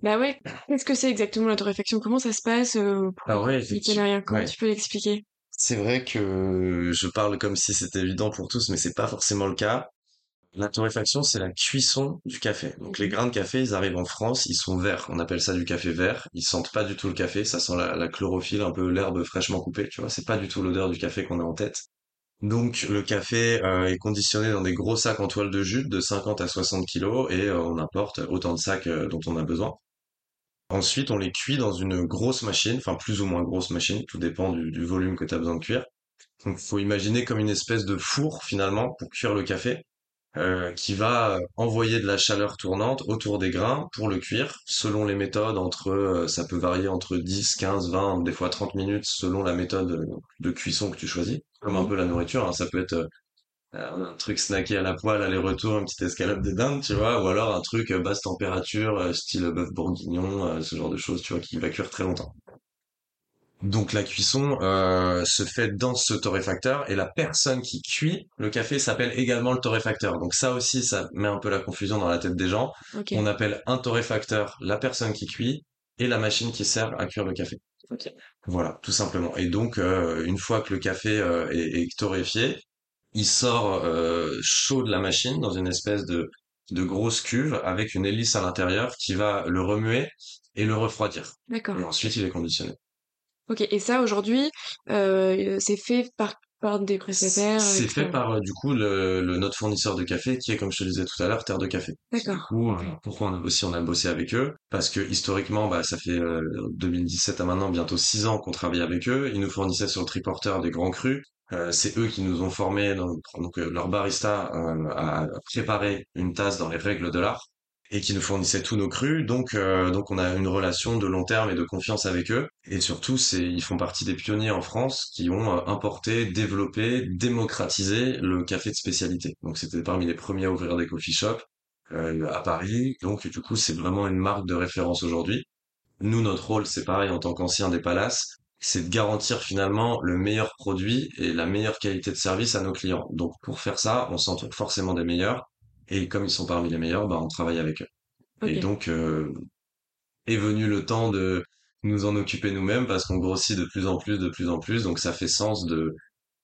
Bah ouais. Qu'est-ce que c'est exactement la torréfaction? Comment ça se passe? Euh, pour Ah ouais, rien, comment tu peux l'expliquer? C'est vrai que je parle comme si c'était évident pour tous, mais c'est pas forcément le cas. La torréfaction, c'est la cuisson du café. Donc les Mhm. grains de café, ils arrivent en France, ils sont verts. On appelle ça du café vert. Ils sentent pas du tout le café, ça sent la, la chlorophylle, un peu l'herbe fraîchement coupée, tu vois. C'est pas du tout l'odeur du café qu'on a en tête. Donc le café euh, est conditionné dans des gros sacs en toile de jute de 50 à 60 kilos et euh, on importe autant de sacs euh, dont on a besoin. Ensuite, on les cuit dans une grosse machine, enfin plus ou moins grosse machine, tout dépend du, du volume que tu as besoin de cuire. Donc faut imaginer comme une espèce de four finalement pour cuire le café euh, qui va envoyer de la chaleur tournante autour des grains pour le cuire, selon les méthodes, entre euh, ça peut varier entre 10, 15, 20, des fois 30 minutes selon la méthode euh, de cuisson que tu choisis, comme un Mhm. peu la nourriture, hein. Ça peut être euh, un truc snacké à la poêle, aller-retour, une petite escalope de dinde, tu vois, ou alors un truc euh, basse température, euh, style bœuf bourguignon, euh, ce genre de choses, tu vois, qui va cuire très longtemps. Donc la cuisson euh, se fait dans ce torréfacteur et la personne qui cuit le café s'appelle également le torréfacteur. Donc ça aussi, ça met un peu la confusion dans la tête des gens. On appelle un torréfacteur la personne qui cuit et la machine qui sert à cuire le café. Voilà, tout simplement. Et donc euh, une fois que le café euh, est, est torréfié, il sort euh, chaud de la machine dans une espèce de de grosse cuve avec une hélice à l'intérieur qui va le remuer et le refroidir. D'accord. Et ensuite, il est conditionné. Ok. Et ça, aujourd'hui, euh, c'est fait par, par des prestataires C'est fait externes. par euh, du coup le, le- notre fournisseur de café qui est comme je te disais tout à l'heure Terre de Café. D'accord. euh, pourquoi on a aussi on a bossé avec eux? Parce que historiquement bah ça fait euh, 2017 à maintenant bientôt six ans qu'on travaille avec eux. Ils nous fournissaient sur le triporteur des grands crus. Euh, c'est eux qui nous ont formés donc, donc euh, leur barista euh, à préparer une tasse dans les règles de l'art et qui nous fournissaient tous nos crus. Donc euh, donc on a une relation de long terme et de confiance avec eux. Et surtout c'est ils font partie des pionniers en France qui ont importé, développé, démocratisé le café de spécialité. Donc c'était parmi les premiers à ouvrir des coffee shops à Paris. Donc du coup, c'est vraiment une marque de référence aujourd'hui. Nous, notre rôle, c'est pareil en tant qu'ancien des palaces, c'est de garantir finalement le meilleur produit et la meilleure qualité de service à nos clients. Donc pour faire ça, on s'entoure forcément des meilleurs. Et comme ils sont parmi les meilleurs, bah, on travaille avec eux. Et donc euh, est venu le temps de nous en occuper nous-mêmes parce qu'on grossit de plus en plus, de plus en plus. Donc ça fait sens de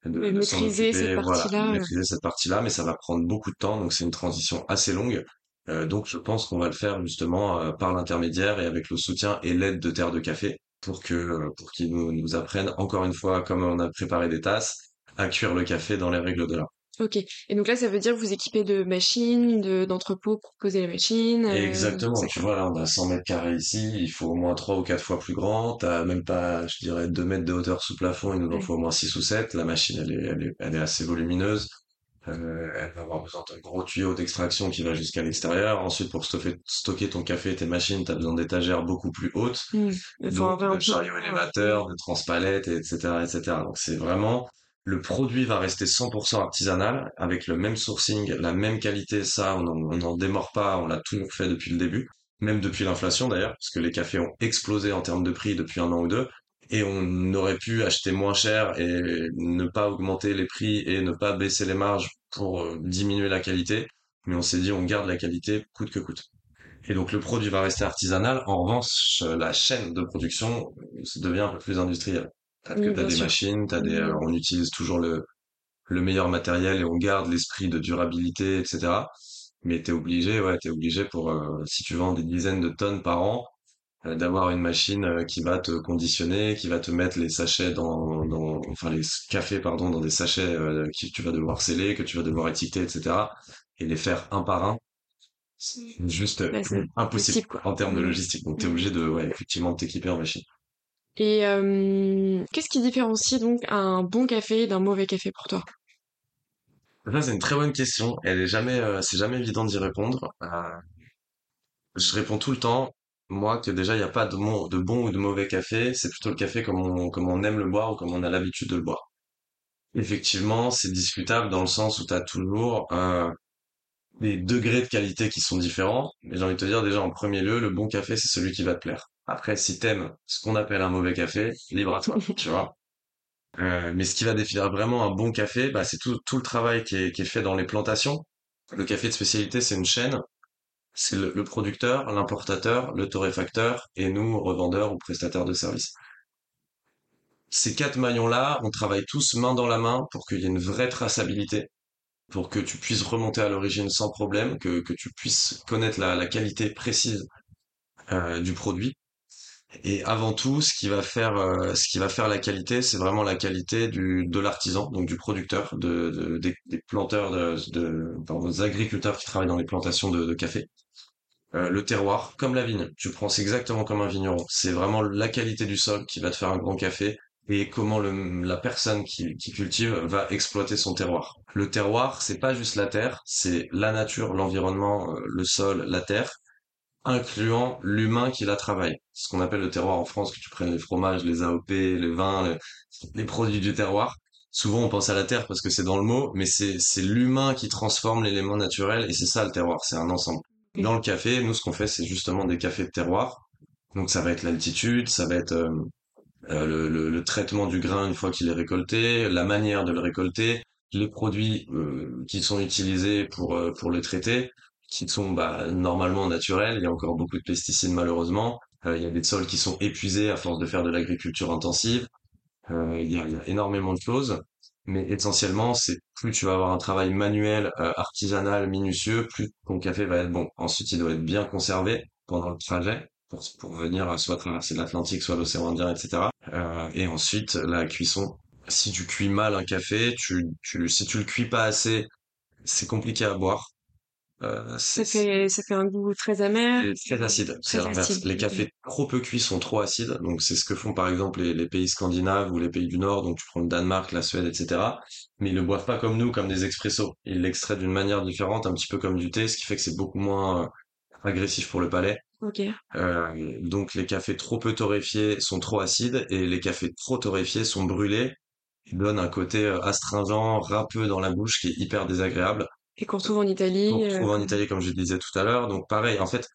de, cette voilà, maîtriser cette partie-là, mais ça va prendre beaucoup de temps, donc c'est une transition assez longue. Euh, donc je pense qu'on va le faire justement euh, par l'intermédiaire et avec le soutien et l'aide de Terre de Café pour que pour qu'ils nous, nous apprennent encore une fois, comme on a préparé des tasses, à cuire le café dans les règles de l'art. Ok. Et donc là, ça veut dire que vous équipez de machines, de d'entrepôts pour poser les machines. Euh, exactement, tu vois, là, on a 100 mètres carrés ici, il faut au moins trois ou quatre fois plus grand, t'as même pas, je dirais, 2 mètres de hauteur sous plafond, il nous en Ouais. faut au moins 6 ou 7. La machine, elle est, elle est, elle est assez volumineuse. Euh, elle va avoir besoin d'un gros tuyau d'extraction qui va jusqu'à l'extérieur. Ensuite, pour stocker, stocker ton café et tes machines, t'as besoin d'étagères beaucoup plus hautes. Il faut un donc de chariots élévateurs, de transpalettes, et etc., etc. Donc c'est vraiment, le produit va rester 100% artisanal, avec le même sourcing, la même qualité. Ça, on n'en on n'en démord pas, on l'a toujours fait depuis le début, même depuis l'inflation d'ailleurs, parce que les cafés ont explosé en termes de prix depuis un an ou deux. Et on aurait pu acheter moins cher et ne pas augmenter les prix et ne pas baisser les marges pour euh, diminuer la qualité. Mais on s'est dit, on garde la qualité coûte que coûte. Et donc le produit va rester artisanal. En revanche, euh, la chaîne de production euh, devient un peu plus industrielle. Oui, as bien des sûr. machines, t'as des, alors on utilise toujours le, le meilleur matériel et on garde l'esprit de durabilité, etc. Mais t'es obligé, ouais, t'es obligé pour, euh, si tu vends des dizaines de tonnes par an, d'avoir une machine euh, qui va te conditionner, qui va te mettre les sachets dans, dans, enfin les cafés, pardon, dans des sachets euh, que tu vas devoir sceller, que tu vas devoir étiqueter, etc. Et les faire un par un c'est juste Là, c'est impossible quoi. en termes de Hmm. logistique. Donc, t'es Hmm. obligé de, ouais, effectivement, de t'équiper en machine. Et euh, qu'est-ce qui différencie donc un bon café d'un mauvais café pour toi? Ça, c'est une très bonne question. Elle est jamais, euh, c'est jamais évident d'y répondre. Euh, je réponds tout le temps, moi, que déjà, il n'y a pas de, mo- de bon ou de mauvais café. C'est plutôt le café comme on, comme on aime le boire ou comme on a l'habitude de le boire. Effectivement, c'est discutable dans le sens où tu as toujours euh, des degrés de qualité qui sont différents. Mais j'ai envie de te dire, déjà, en premier lieu, le bon café, c'est celui qui va te plaire. Après, si t'aimes ce qu'on appelle un mauvais café, libre à toi, tu vois. Euh, mais ce qui va définir vraiment un bon café, bah, c'est tout, tout le travail qui est, qui est fait dans les plantations. Le café de spécialité, c'est une chaîne. C'est le, producteur, l'importateur, le torréfacteur et nous, revendeurs ou prestataires de services. Ces quatre maillons-là, on travaille tous main dans la main pour qu'il y ait une vraie traçabilité, pour que tu puisses remonter à l'origine sans problème, que, que tu puisses connaître la, la qualité précise euh, du produit. Et avant tout, ce qui va faire, euh, ce qui va faire la qualité, c'est vraiment la qualité du, de l'artisan, donc du producteur, de, de- des, des planteurs, de, de, des agriculteurs qui travaillent dans les plantations de, de café. Euh, le terroir, comme la vigne, tu prends, c'est exactement comme un vigneron. C'est vraiment la qualité du sol qui va te faire un grand café et comment le, la personne qui, qui cultive va exploiter son terroir. Le terroir, c'est pas juste la terre, c'est la nature, l'environnement, euh, le sol, la terre incluant l'humain qui la travaille. Ce qu'on appelle le terroir en France, que tu prennes les fromages, les AOP, les vins, les, les produits du terroir. Souvent, on pense à la terre parce que c'est dans le mot, mais c'est, c'est l'humain qui transforme l'élément naturel et c'est ça le terroir, c'est un ensemble. Dans le café, nous, ce qu'on fait, c'est justement des cafés de terroir. Donc, ça va être l'altitude, ça va être euh, euh, le, le- le traitement du grain une fois qu'il est récolté, la manière de le récolter, les produits euh, qui sont utilisés pour, euh, pour le traiter, qui sont bah, normalement naturels. Il y a encore beaucoup de pesticides malheureusement. Euh, il y a des sols qui sont épuisés à force de faire de l'agriculture intensive. Euh, il y a, énormément de choses. Mais essentiellement, c'est plus tu vas avoir un travail manuel, euh, artisanal, minutieux, plus ton café va être bon. Ensuite, il doit être bien conservé pendant le trajet pour, pour venir soit traverser l'Atlantique, soit l'océan Indien, etc. Et ensuite, la cuisson. Si tu cuis mal un café, tu, tu, si tu le cuis pas assez, c'est compliqué à boire. Euh, Ça fait, ça fait un goût très amer, très acide. C'est l'inverse. Les cafés trop peu cuits sont trop acides. Donc c'est ce que font par exemple les, les pays scandinaves ou les pays du Nord. Donc tu prends le Danemark, la Suède, etc. Mais ils le boivent pas comme nous, comme des expressos. Ils l'extraient d'une manière différente, un petit peu comme du thé, ce qui fait que c'est beaucoup moins euh, agressif pour le palais. Euh, donc les cafés trop peu torréfiés sont trop acides et les cafés trop torréfiés sont brûlés. Ils donnent un côté euh, astringent, râpeux dans la bouche qui est hyper désagréable. Et qu'on retrouve en Qu'on Italie. euh, retrouve en comme- Italie, comme je disais tout à l'heure. Donc pareil, en fait,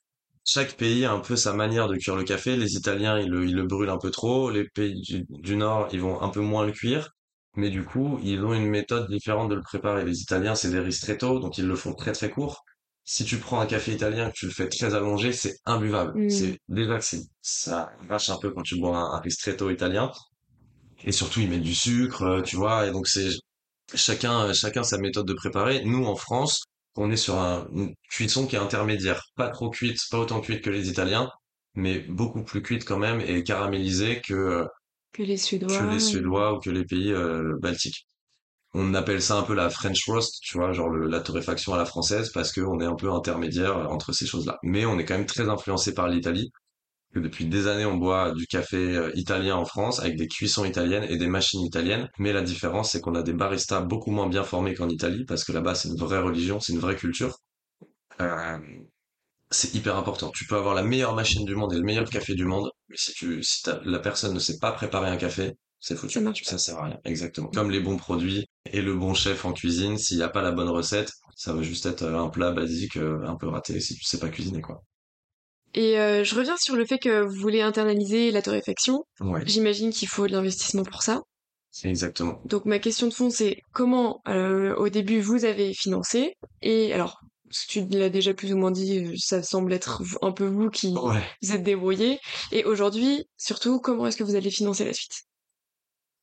chaque pays a un peu sa manière de cuire le café. Les Italiens, ils le, ils le brûlent un peu trop. Les pays du, du Nord, ils vont un peu moins le cuire. Mais du coup, ils ont une méthode différente de le préparer. Les Italiens, c'est des ristretto, donc ils le font très très court. Si tu prends un café italien que tu le fais très allongé, c'est imbuvable. Hmm. C'est déjà que ça vache un peu quand tu bois un, un ristretto italien. Et surtout, ils mettent du sucre, euh, tu vois. Et donc, c'est chacun, chacun sa méthode de préparer. Nous, en France, on est sur un- une cuisson qui est intermédiaire. Pas trop cuite, pas autant cuite que les Italiens, mais beaucoup plus cuite quand même et caramélisée que, euh, Que les que Suédois. les et- Suédois ou que les pays euh, baltiques. On appelle ça un peu la French roast, tu vois, genre le- la torréfaction à la française, parce qu'on est un peu intermédiaire entre ces choses-là. Mais on est quand même très influencé par l'Italie, que depuis des années on boit du café euh, italien en France avec des cuissons italiennes et des machines italiennes. Mais la différence, c'est qu'on a des baristas beaucoup moins bien formés qu'en Italie, parce que là-bas c'est une vraie religion, c'est une vraie culture. Euh, c'est hyper important. Tu peux avoir la meilleure machine du monde et le meilleur café du monde, mais si tu, si t'as- la personne ne sait pas préparer un café, c'est foutu. Ça marche pas. Ça sert à rien. Exactement. Comme les bons produits et le bon chef en cuisine, s'il n'y a pas la bonne recette, ça va juste être un plat basique, euh, un peu raté si tu sais pas cuisiner, quoi. Et euh, je reviens sur le fait que vous voulez internaliser la torréfaction. Ouais, J'imagine qu'il faut de l'investissement pour ça. exactement. Donc ma question de fond, c'est comment euh, au début vous avez financé? Et alors, parce que tu l'as déjà plus ou moins dit, euh, ça semble être un peu vous qui Ouais. vous êtes débrouillé. Et aujourd'hui, surtout, comment est-ce que vous allez financer la suite?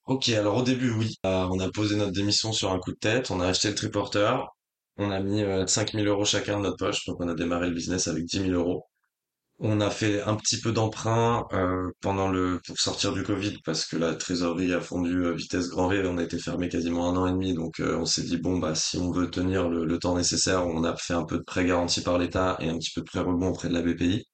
Ok, alors au début, oui. Euh, on a posé notre démission sur un coup de tête, on a acheté le triporteur, on a mis euh, 5000 euros chacun de notre poche, donc on a démarré le business avec 10 000 euros. On a fait un petit peu d'emprunt euh, pendant le pour sortir du Covid parce que la trésorerie a fondu à vitesse grand V. On a été fermé quasiment un an et demi, donc euh, on s'est dit bon bah si on veut tenir le, temps nécessaire, on a fait un peu de prêt garanti par l'État et un petit peu de prêt rebond auprès de la BPI.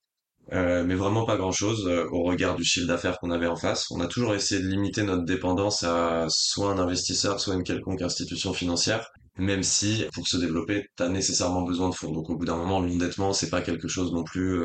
Euh, mais vraiment pas grand-chose euh, au regard du chiffre d'affaires qu'on avait en face. On a toujours essayé de limiter notre dépendance à soit un investisseur, soit une quelconque institution financière, même si pour se développer, tu as nécessairement besoin de fonds. Donc au bout d'un moment, l'endettement, c'est pas quelque chose non plus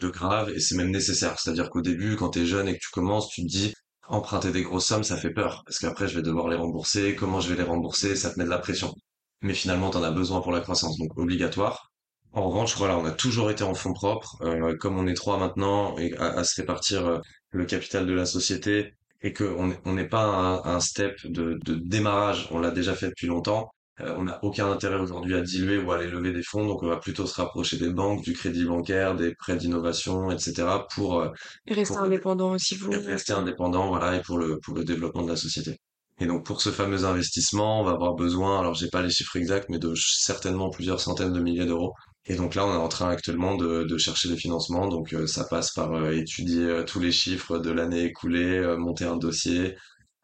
de grave et c'est même nécessaire. C'est-à-dire qu'au début, quand tu es jeune et que tu commences, tu te dis emprunter des grosses sommes, ça fait peur parce qu'après je vais devoir les rembourser, comment je vais les rembourser, ça te met de la pression. Mais finalement, tu en as besoin pour la croissance, donc obligatoire. En revanche, voilà, on a toujours été en fonds propres. Euh, comme on est trois maintenant et à, se répartir euh, le capital de la société et qu'on n'est pas un, step de démarrage, on l'a déjà fait depuis longtemps. Euh, on n'a aucun intérêt aujourd'hui à diluer ou à aller lever des fonds, donc on va plutôt se rapprocher des banques, du crédit bancaire, des prêts d'innovation, etc. pour, euh, Et rester pour indépendant aussi vous. rester indépendant, voilà, et pour le, pour le développement de la société. Et donc pour ce fameux investissement, on va avoir besoin, alors j'ai pas les chiffres exacts, mais de certainement plusieurs centaines de milliers d'euros. Et donc là, on est en train actuellement de, de chercher des financements. Donc euh, ça passe par euh, étudier euh, tous les chiffres de l'année écoulée, euh, monter un dossier,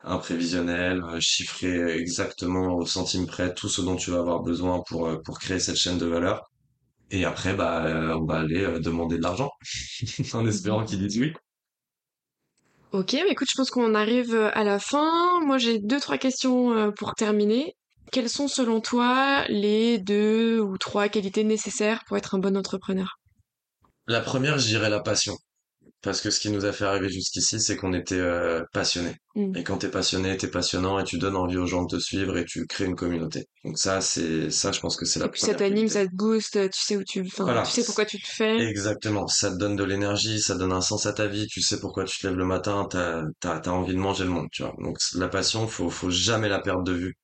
un prévisionnel, euh, chiffrer exactement au centime près tout ce dont tu vas avoir besoin pour, euh, pour créer cette chaîne de valeur. Et après, bah, euh, on va aller euh, demander de l'argent en espérant qu'ils disent oui. Ok, mais écoute, je pense qu'on arrive à la fin. Moi, j'ai deux, trois questions pour terminer. Quelles sont, selon toi, les deux ou trois qualités nécessaires pour être un bon entrepreneur? La première, je dirais la passion. Parce que ce qui nous a fait arriver jusqu'ici, c'est qu'on était euh, passionnés. Hmm. Et quand t'es passionné, t'es passionnant et tu donnes envie aux gens de te suivre et tu crées une communauté. Donc ça, c'est ça, je pense que c'est la Et puis ça t'anime, ça te booste, tu sais où tu, enfin, Voilà. tu sais pourquoi tu le fais. Exactement. Ça te donne de l'énergie, ça donne un sens à ta vie. Tu sais pourquoi tu te lèves le matin. T'as t'as t'as envie de manger le monde, tu vois. Donc la passion, faut faut jamais la perdre de vue.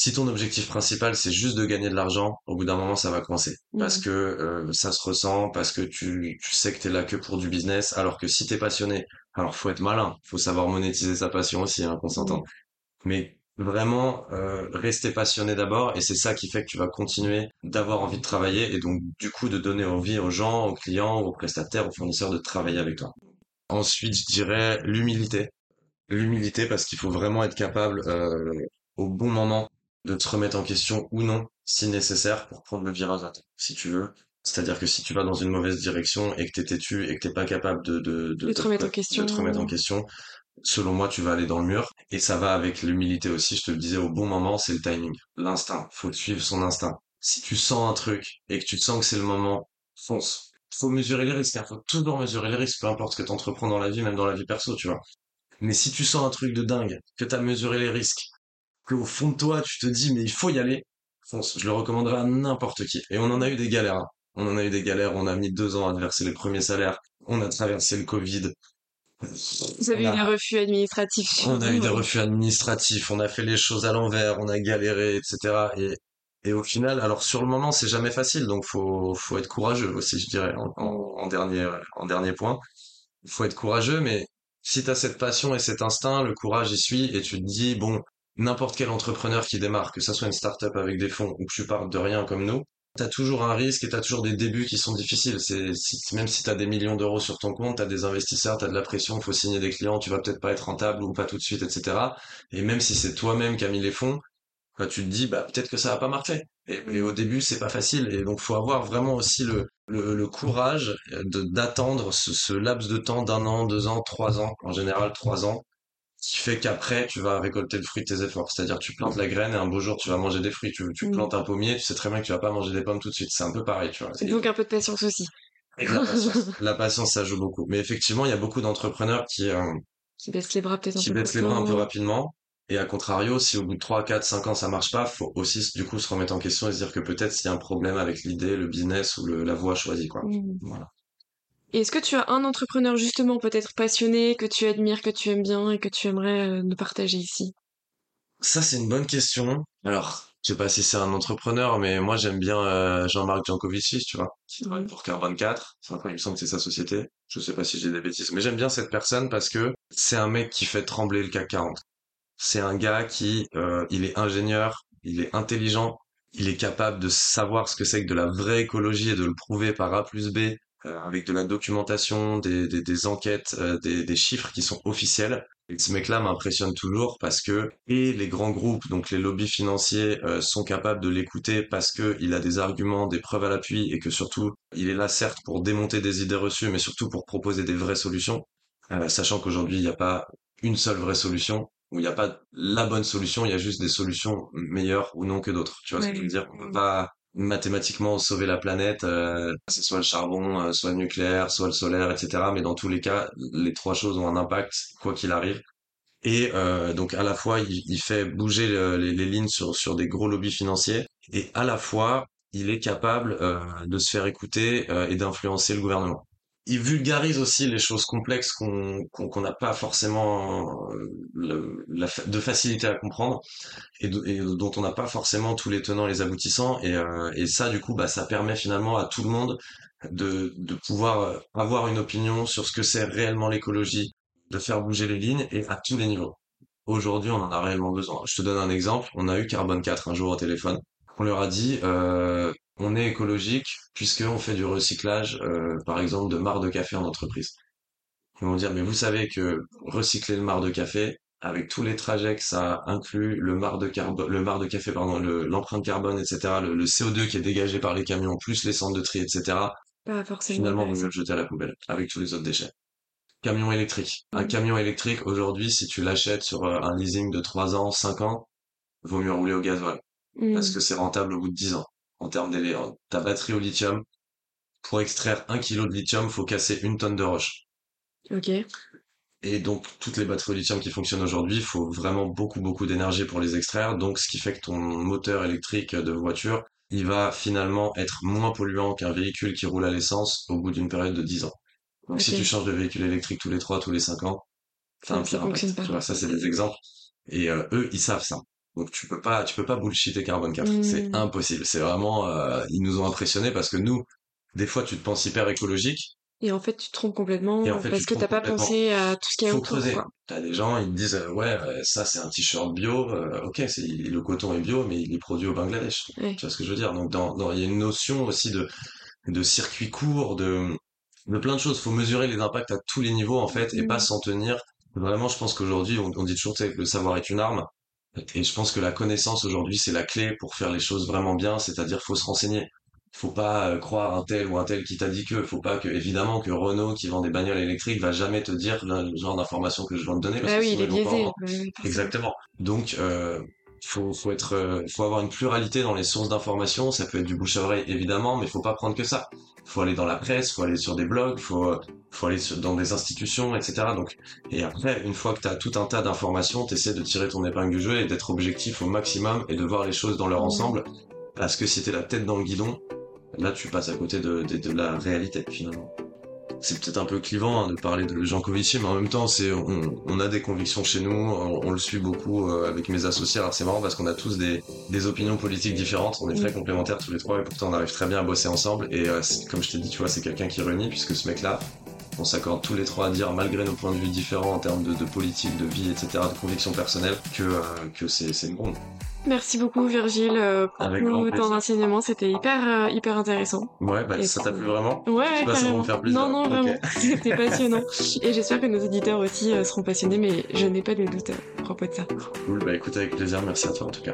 Si ton objectif principal c'est juste de gagner de l'argent, au bout d'un moment ça va coincer parce Mhm. que euh, ça se ressent, parce que tu tu sais que t'es là que pour du business, alors que si t'es passionné, alors faut être malin, faut savoir monétiser sa passion aussi, hein, qu'on Mhm. s'entende. Mais vraiment euh, rester passionné d'abord et c'est ça qui fait que tu vas continuer d'avoir envie de travailler et donc du coup de donner envie aux gens, aux clients, aux prestataires, aux fournisseurs de travailler avec toi. Ensuite, je dirais l'humilité l'humilité parce qu'il faut vraiment être capable euh, au bon moment de te remettre en question ou non si nécessaire pour prendre le virage à temps, si tu veux. C'est-à-dire que si tu vas dans une mauvaise direction et que t'es têtu et que t'es pas capable de, de, de, De te remettre en de question. te remettre en question, selon moi, tu vas aller dans le mur. Et ça va avec l'humilité aussi, je te le disais, au bon moment, c'est le timing. L'instinct. Faut suivre son instinct. Si tu sens un truc et que tu te sens que c'est le moment, fonce. Faut mesurer les risques, hein. Faut toujours mesurer les risques, peu importe ce que t'entreprends dans la vie, même dans la vie perso, tu vois. Mais si tu sens un truc de dingue, que t'as mesuré les risques, que au fond de toi, tu te dis, mais il faut y aller, fonce. Je le recommanderais à n'importe qui. Et on en a eu des galères. hein. On en a eu des galères. On a mis deux ans à verser les premiers salaires. On a traversé le Covid. Vous avez eu des refus administratifs on a eu des euh, refus administratifs. On a fait les choses à l'envers. On a galéré, etc. Et, et au final, alors sur le moment, c'est jamais facile. Donc faut, faut être courageux aussi, je dirais, en, en, en dernier, en dernier point. Il faut être courageux, mais si t'as cette passion et cet instinct, le courage y suit et tu te dis, bon, n'importe quel entrepreneur qui démarre, que ça soit une start-up avec des fonds ou que tu partes de rien comme nous, t'as toujours un risque et t'as toujours des débuts qui sont difficiles. C'est même si t'as des millions d'euros sur ton compte, t'as des investisseurs, t'as de la pression, faut signer des clients, tu vas peut-être pas être rentable ou pas tout de suite, etc. Et même si c'est toi-même qui as mis les fonds, bah, tu te dis bah peut-être que ça va pas marcher. Et, au début c'est pas facile et donc faut avoir vraiment aussi le le, courage de d'attendre ce, ce laps de temps d'un an, deux ans, trois ans, en général trois ans, qui fait qu'après tu vas récolter le fruit de tes efforts. C'est-à-dire tu plantes la graine et un beau jour tu vas manger des fruits. Tu, tu mm. plantes un pommier, tu sais très bien que tu vas pas manger des pommes tout de suite. C'est un peu pareil, tu vois. Et donc un peu de patience aussi. la patience. la patience, ça joue beaucoup. Mais effectivement, il y a beaucoup d'entrepreneurs qui euh, qui baissent les bras peut-être qui baissent les bras un peu rapidement et à contrario, si au bout de 3, 4, 5 ans ça marche pas, faut aussi du coup se remettre en question et se dire que peut-être s'il y a un problème avec l'idée, le business ou le, la voie choisie quoi. Mmh. Voilà. Est-ce que tu as un entrepreneur justement peut-être passionné, que tu admires, que tu aimes bien et que tu aimerais euh, nous partager ici? Ça c'est une bonne question. Alors, je sais pas si c'est un entrepreneur, mais moi j'aime bien euh, Jean-Marc Jancovici, tu vois, qui travaille mmh. pour Carbone 4. Enfin, il me semble que c'est sa société. Je sais pas si j'ai des bêtises, mais j'aime bien cette personne parce que c'est un mec qui fait trembler le CAC 40. C'est un gars qui, euh, il est ingénieur, il est intelligent, il est capable de savoir ce que c'est que de la vraie écologie et de le prouver par A plus B euh, avec de la documentation, des, des, des enquêtes, euh, des, des, chiffres qui sont officiels. Et ce mec-là m'impressionne toujours parce que et les grands groupes, donc les lobbies financiers, sont capables de l'écouter parce que il a des arguments, des preuves à l'appui et que surtout il est là certes pour démonter des idées reçues, mais surtout pour proposer des vraies solutions. sachant qu'aujourd'hui il n'y a pas une seule vraie solution où il n'y a pas la bonne solution, il y a juste des solutions meilleures ou non que d'autres. Tu vois ce que je veux dire? On peut pas mathématiquement sauver la planète, euh, c'est soit le charbon, euh, soit le nucléaire, soit le solaire, etc. Mais dans tous les cas, les trois choses ont un impact, quoi qu'il arrive. Et euh, donc à la fois, il, fait bouger les, les, lignes sur, sur des gros lobbies financiers, et à la fois, il est capable euh, de se faire écouter et d'influencer le gouvernement il vulgarise aussi les choses complexes qu'on n'a pas forcément euh, de facilité à comprendre et, dont on n'a pas forcément tous les tenants et les aboutissants. Et, euh, ça du coup bah ça permet finalement à tout le monde de, pouvoir euh, avoir une opinion sur ce que c'est réellement l'écologie de faire bouger les lignes et à tous les niveaux. Aujourd'hui on en a réellement besoin. Je te donne un exemple. On a eu Carbone 4 un jour au téléphone. On leur a dit on est écologique puisqu'on fait du recyclage, euh, par exemple, de marc de café en entreprise. Ils vont dire, mais vous savez que recycler le marc de café, avec tous les trajets que ça inclut, le marc de carbone, le marc de café, pardon, l'empreinte carbone, etc., le, CO2 qui est dégagé par les camions, plus les centres de tri, etc., pas forcément finalement, vous mieux le jeter à la poubelle, avec tous les autres déchets. Camion électrique. Un mmh. camion électrique, aujourd'hui, si tu l'achètes sur euh, un leasing de 3 ans, 5 ans, vaut mieux rouler au gasoil. Parce mmh. que c'est rentable au bout de 10 ans en termes d'éléments. Ta batterie au lithium, pour extraire un kilo de lithium, faut casser une tonne de roche. Ok. Et donc, toutes les batteries au lithium qui fonctionnent aujourd'hui, il faut vraiment beaucoup, beaucoup d'énergie pour les extraire. Donc, ce qui fait que ton moteur électrique de voiture, il va finalement être moins polluant qu'un véhicule qui roule à l'essence au bout d'une période de 10 ans. Donc, si tu changes de véhicule électrique tous les 3, tous les 5 ans, t'as un pire impact. Tu vois, ça, c'est des exemples. Et euh, eux, ils savent ça. Donc tu peux pas, tu peux pas bullshiter Carbone 4. C'est mmh. impossible. C'est vraiment, euh, ils nous ont impressionnés parce que nous, des fois, tu te penses hyper écologique. Et en fait, tu te trompes complètement parce que t'as pas pensé à tout ce qu'il y a Faut autour. T'as des gens, ils te disent, euh, ouais, euh, ça c'est un t-shirt bio. ok, c'est le coton est bio, mais il est produit au Bangladesh. Tu vois ce que je veux dire? Donc, dans, il y a une notion aussi de de circuit court, de de plein de choses. Faut mesurer les impacts à tous les niveaux en fait, et pas mmh. s'en tenir. Vraiment, je pense qu'aujourd'hui, on, on, dit toujours que le savoir est une arme. Et je pense que la connaissance aujourd'hui, c'est la clé pour faire les choses vraiment bien, c'est-à-dire faut se renseigner. Faut pas euh, croire un tel ou un tel qui t'a dit que, faut pas que, évidemment, que Renault qui vend des bagnoles électriques va jamais te dire le genre d'information que je viens de donner. Parce ah oui, il est biaisé. Exactement. Donc, euh, faut, faut être, euh, faut avoir une pluralité dans les sources d'information. Ça peut être du bouche à oreille, évidemment, mais faut pas prendre que ça. Faut aller dans la presse, faut aller sur des blogs, faut, faut aller dans des institutions, etc. Donc, et après, une fois que tu as tout un tas d'informations, t'essaies de tirer ton épingle du jeu et d'être objectif au maximum et de voir les choses dans leur ensemble. Parce que si t'es la tête dans le guidon, là, tu passes à côté de, de, de la réalité, finalement c'est peut-être un peu clivant hein, de parler de Jean Covici, mais en même temps, c'est on, on, a des convictions chez nous, on, le suit beaucoup euh, avec mes associés. Alors c'est marrant parce qu'on a tous des, des, opinions politiques différentes, on est très complémentaires tous les trois et pourtant on arrive très bien à bosser ensemble. Et euh, comme je t'ai dit, tu vois, c'est quelqu'un qui réunit puisque ce mec-là, on s'accorde tous les trois à dire, malgré nos points de vue différents en termes de, de politique, de vie, etc., de convictions personnelles, que, euh, que c'est c'est bon. Merci beaucoup Virgile euh, pour Avec grand tout plaisir. ton enseignement, c'était hyper euh, hyper intéressant. Ouais, bah, ça t'a plu vraiment Ouais, Je sais pas, ça va me faire plaisir. Non, non, vraiment, c'était passionnant. Et j'espère que nos auditeurs aussi seront passionnés, mais je n'ai pas de doute à propos de ça. Cool, bah écoute, avec plaisir, merci à toi en tout cas.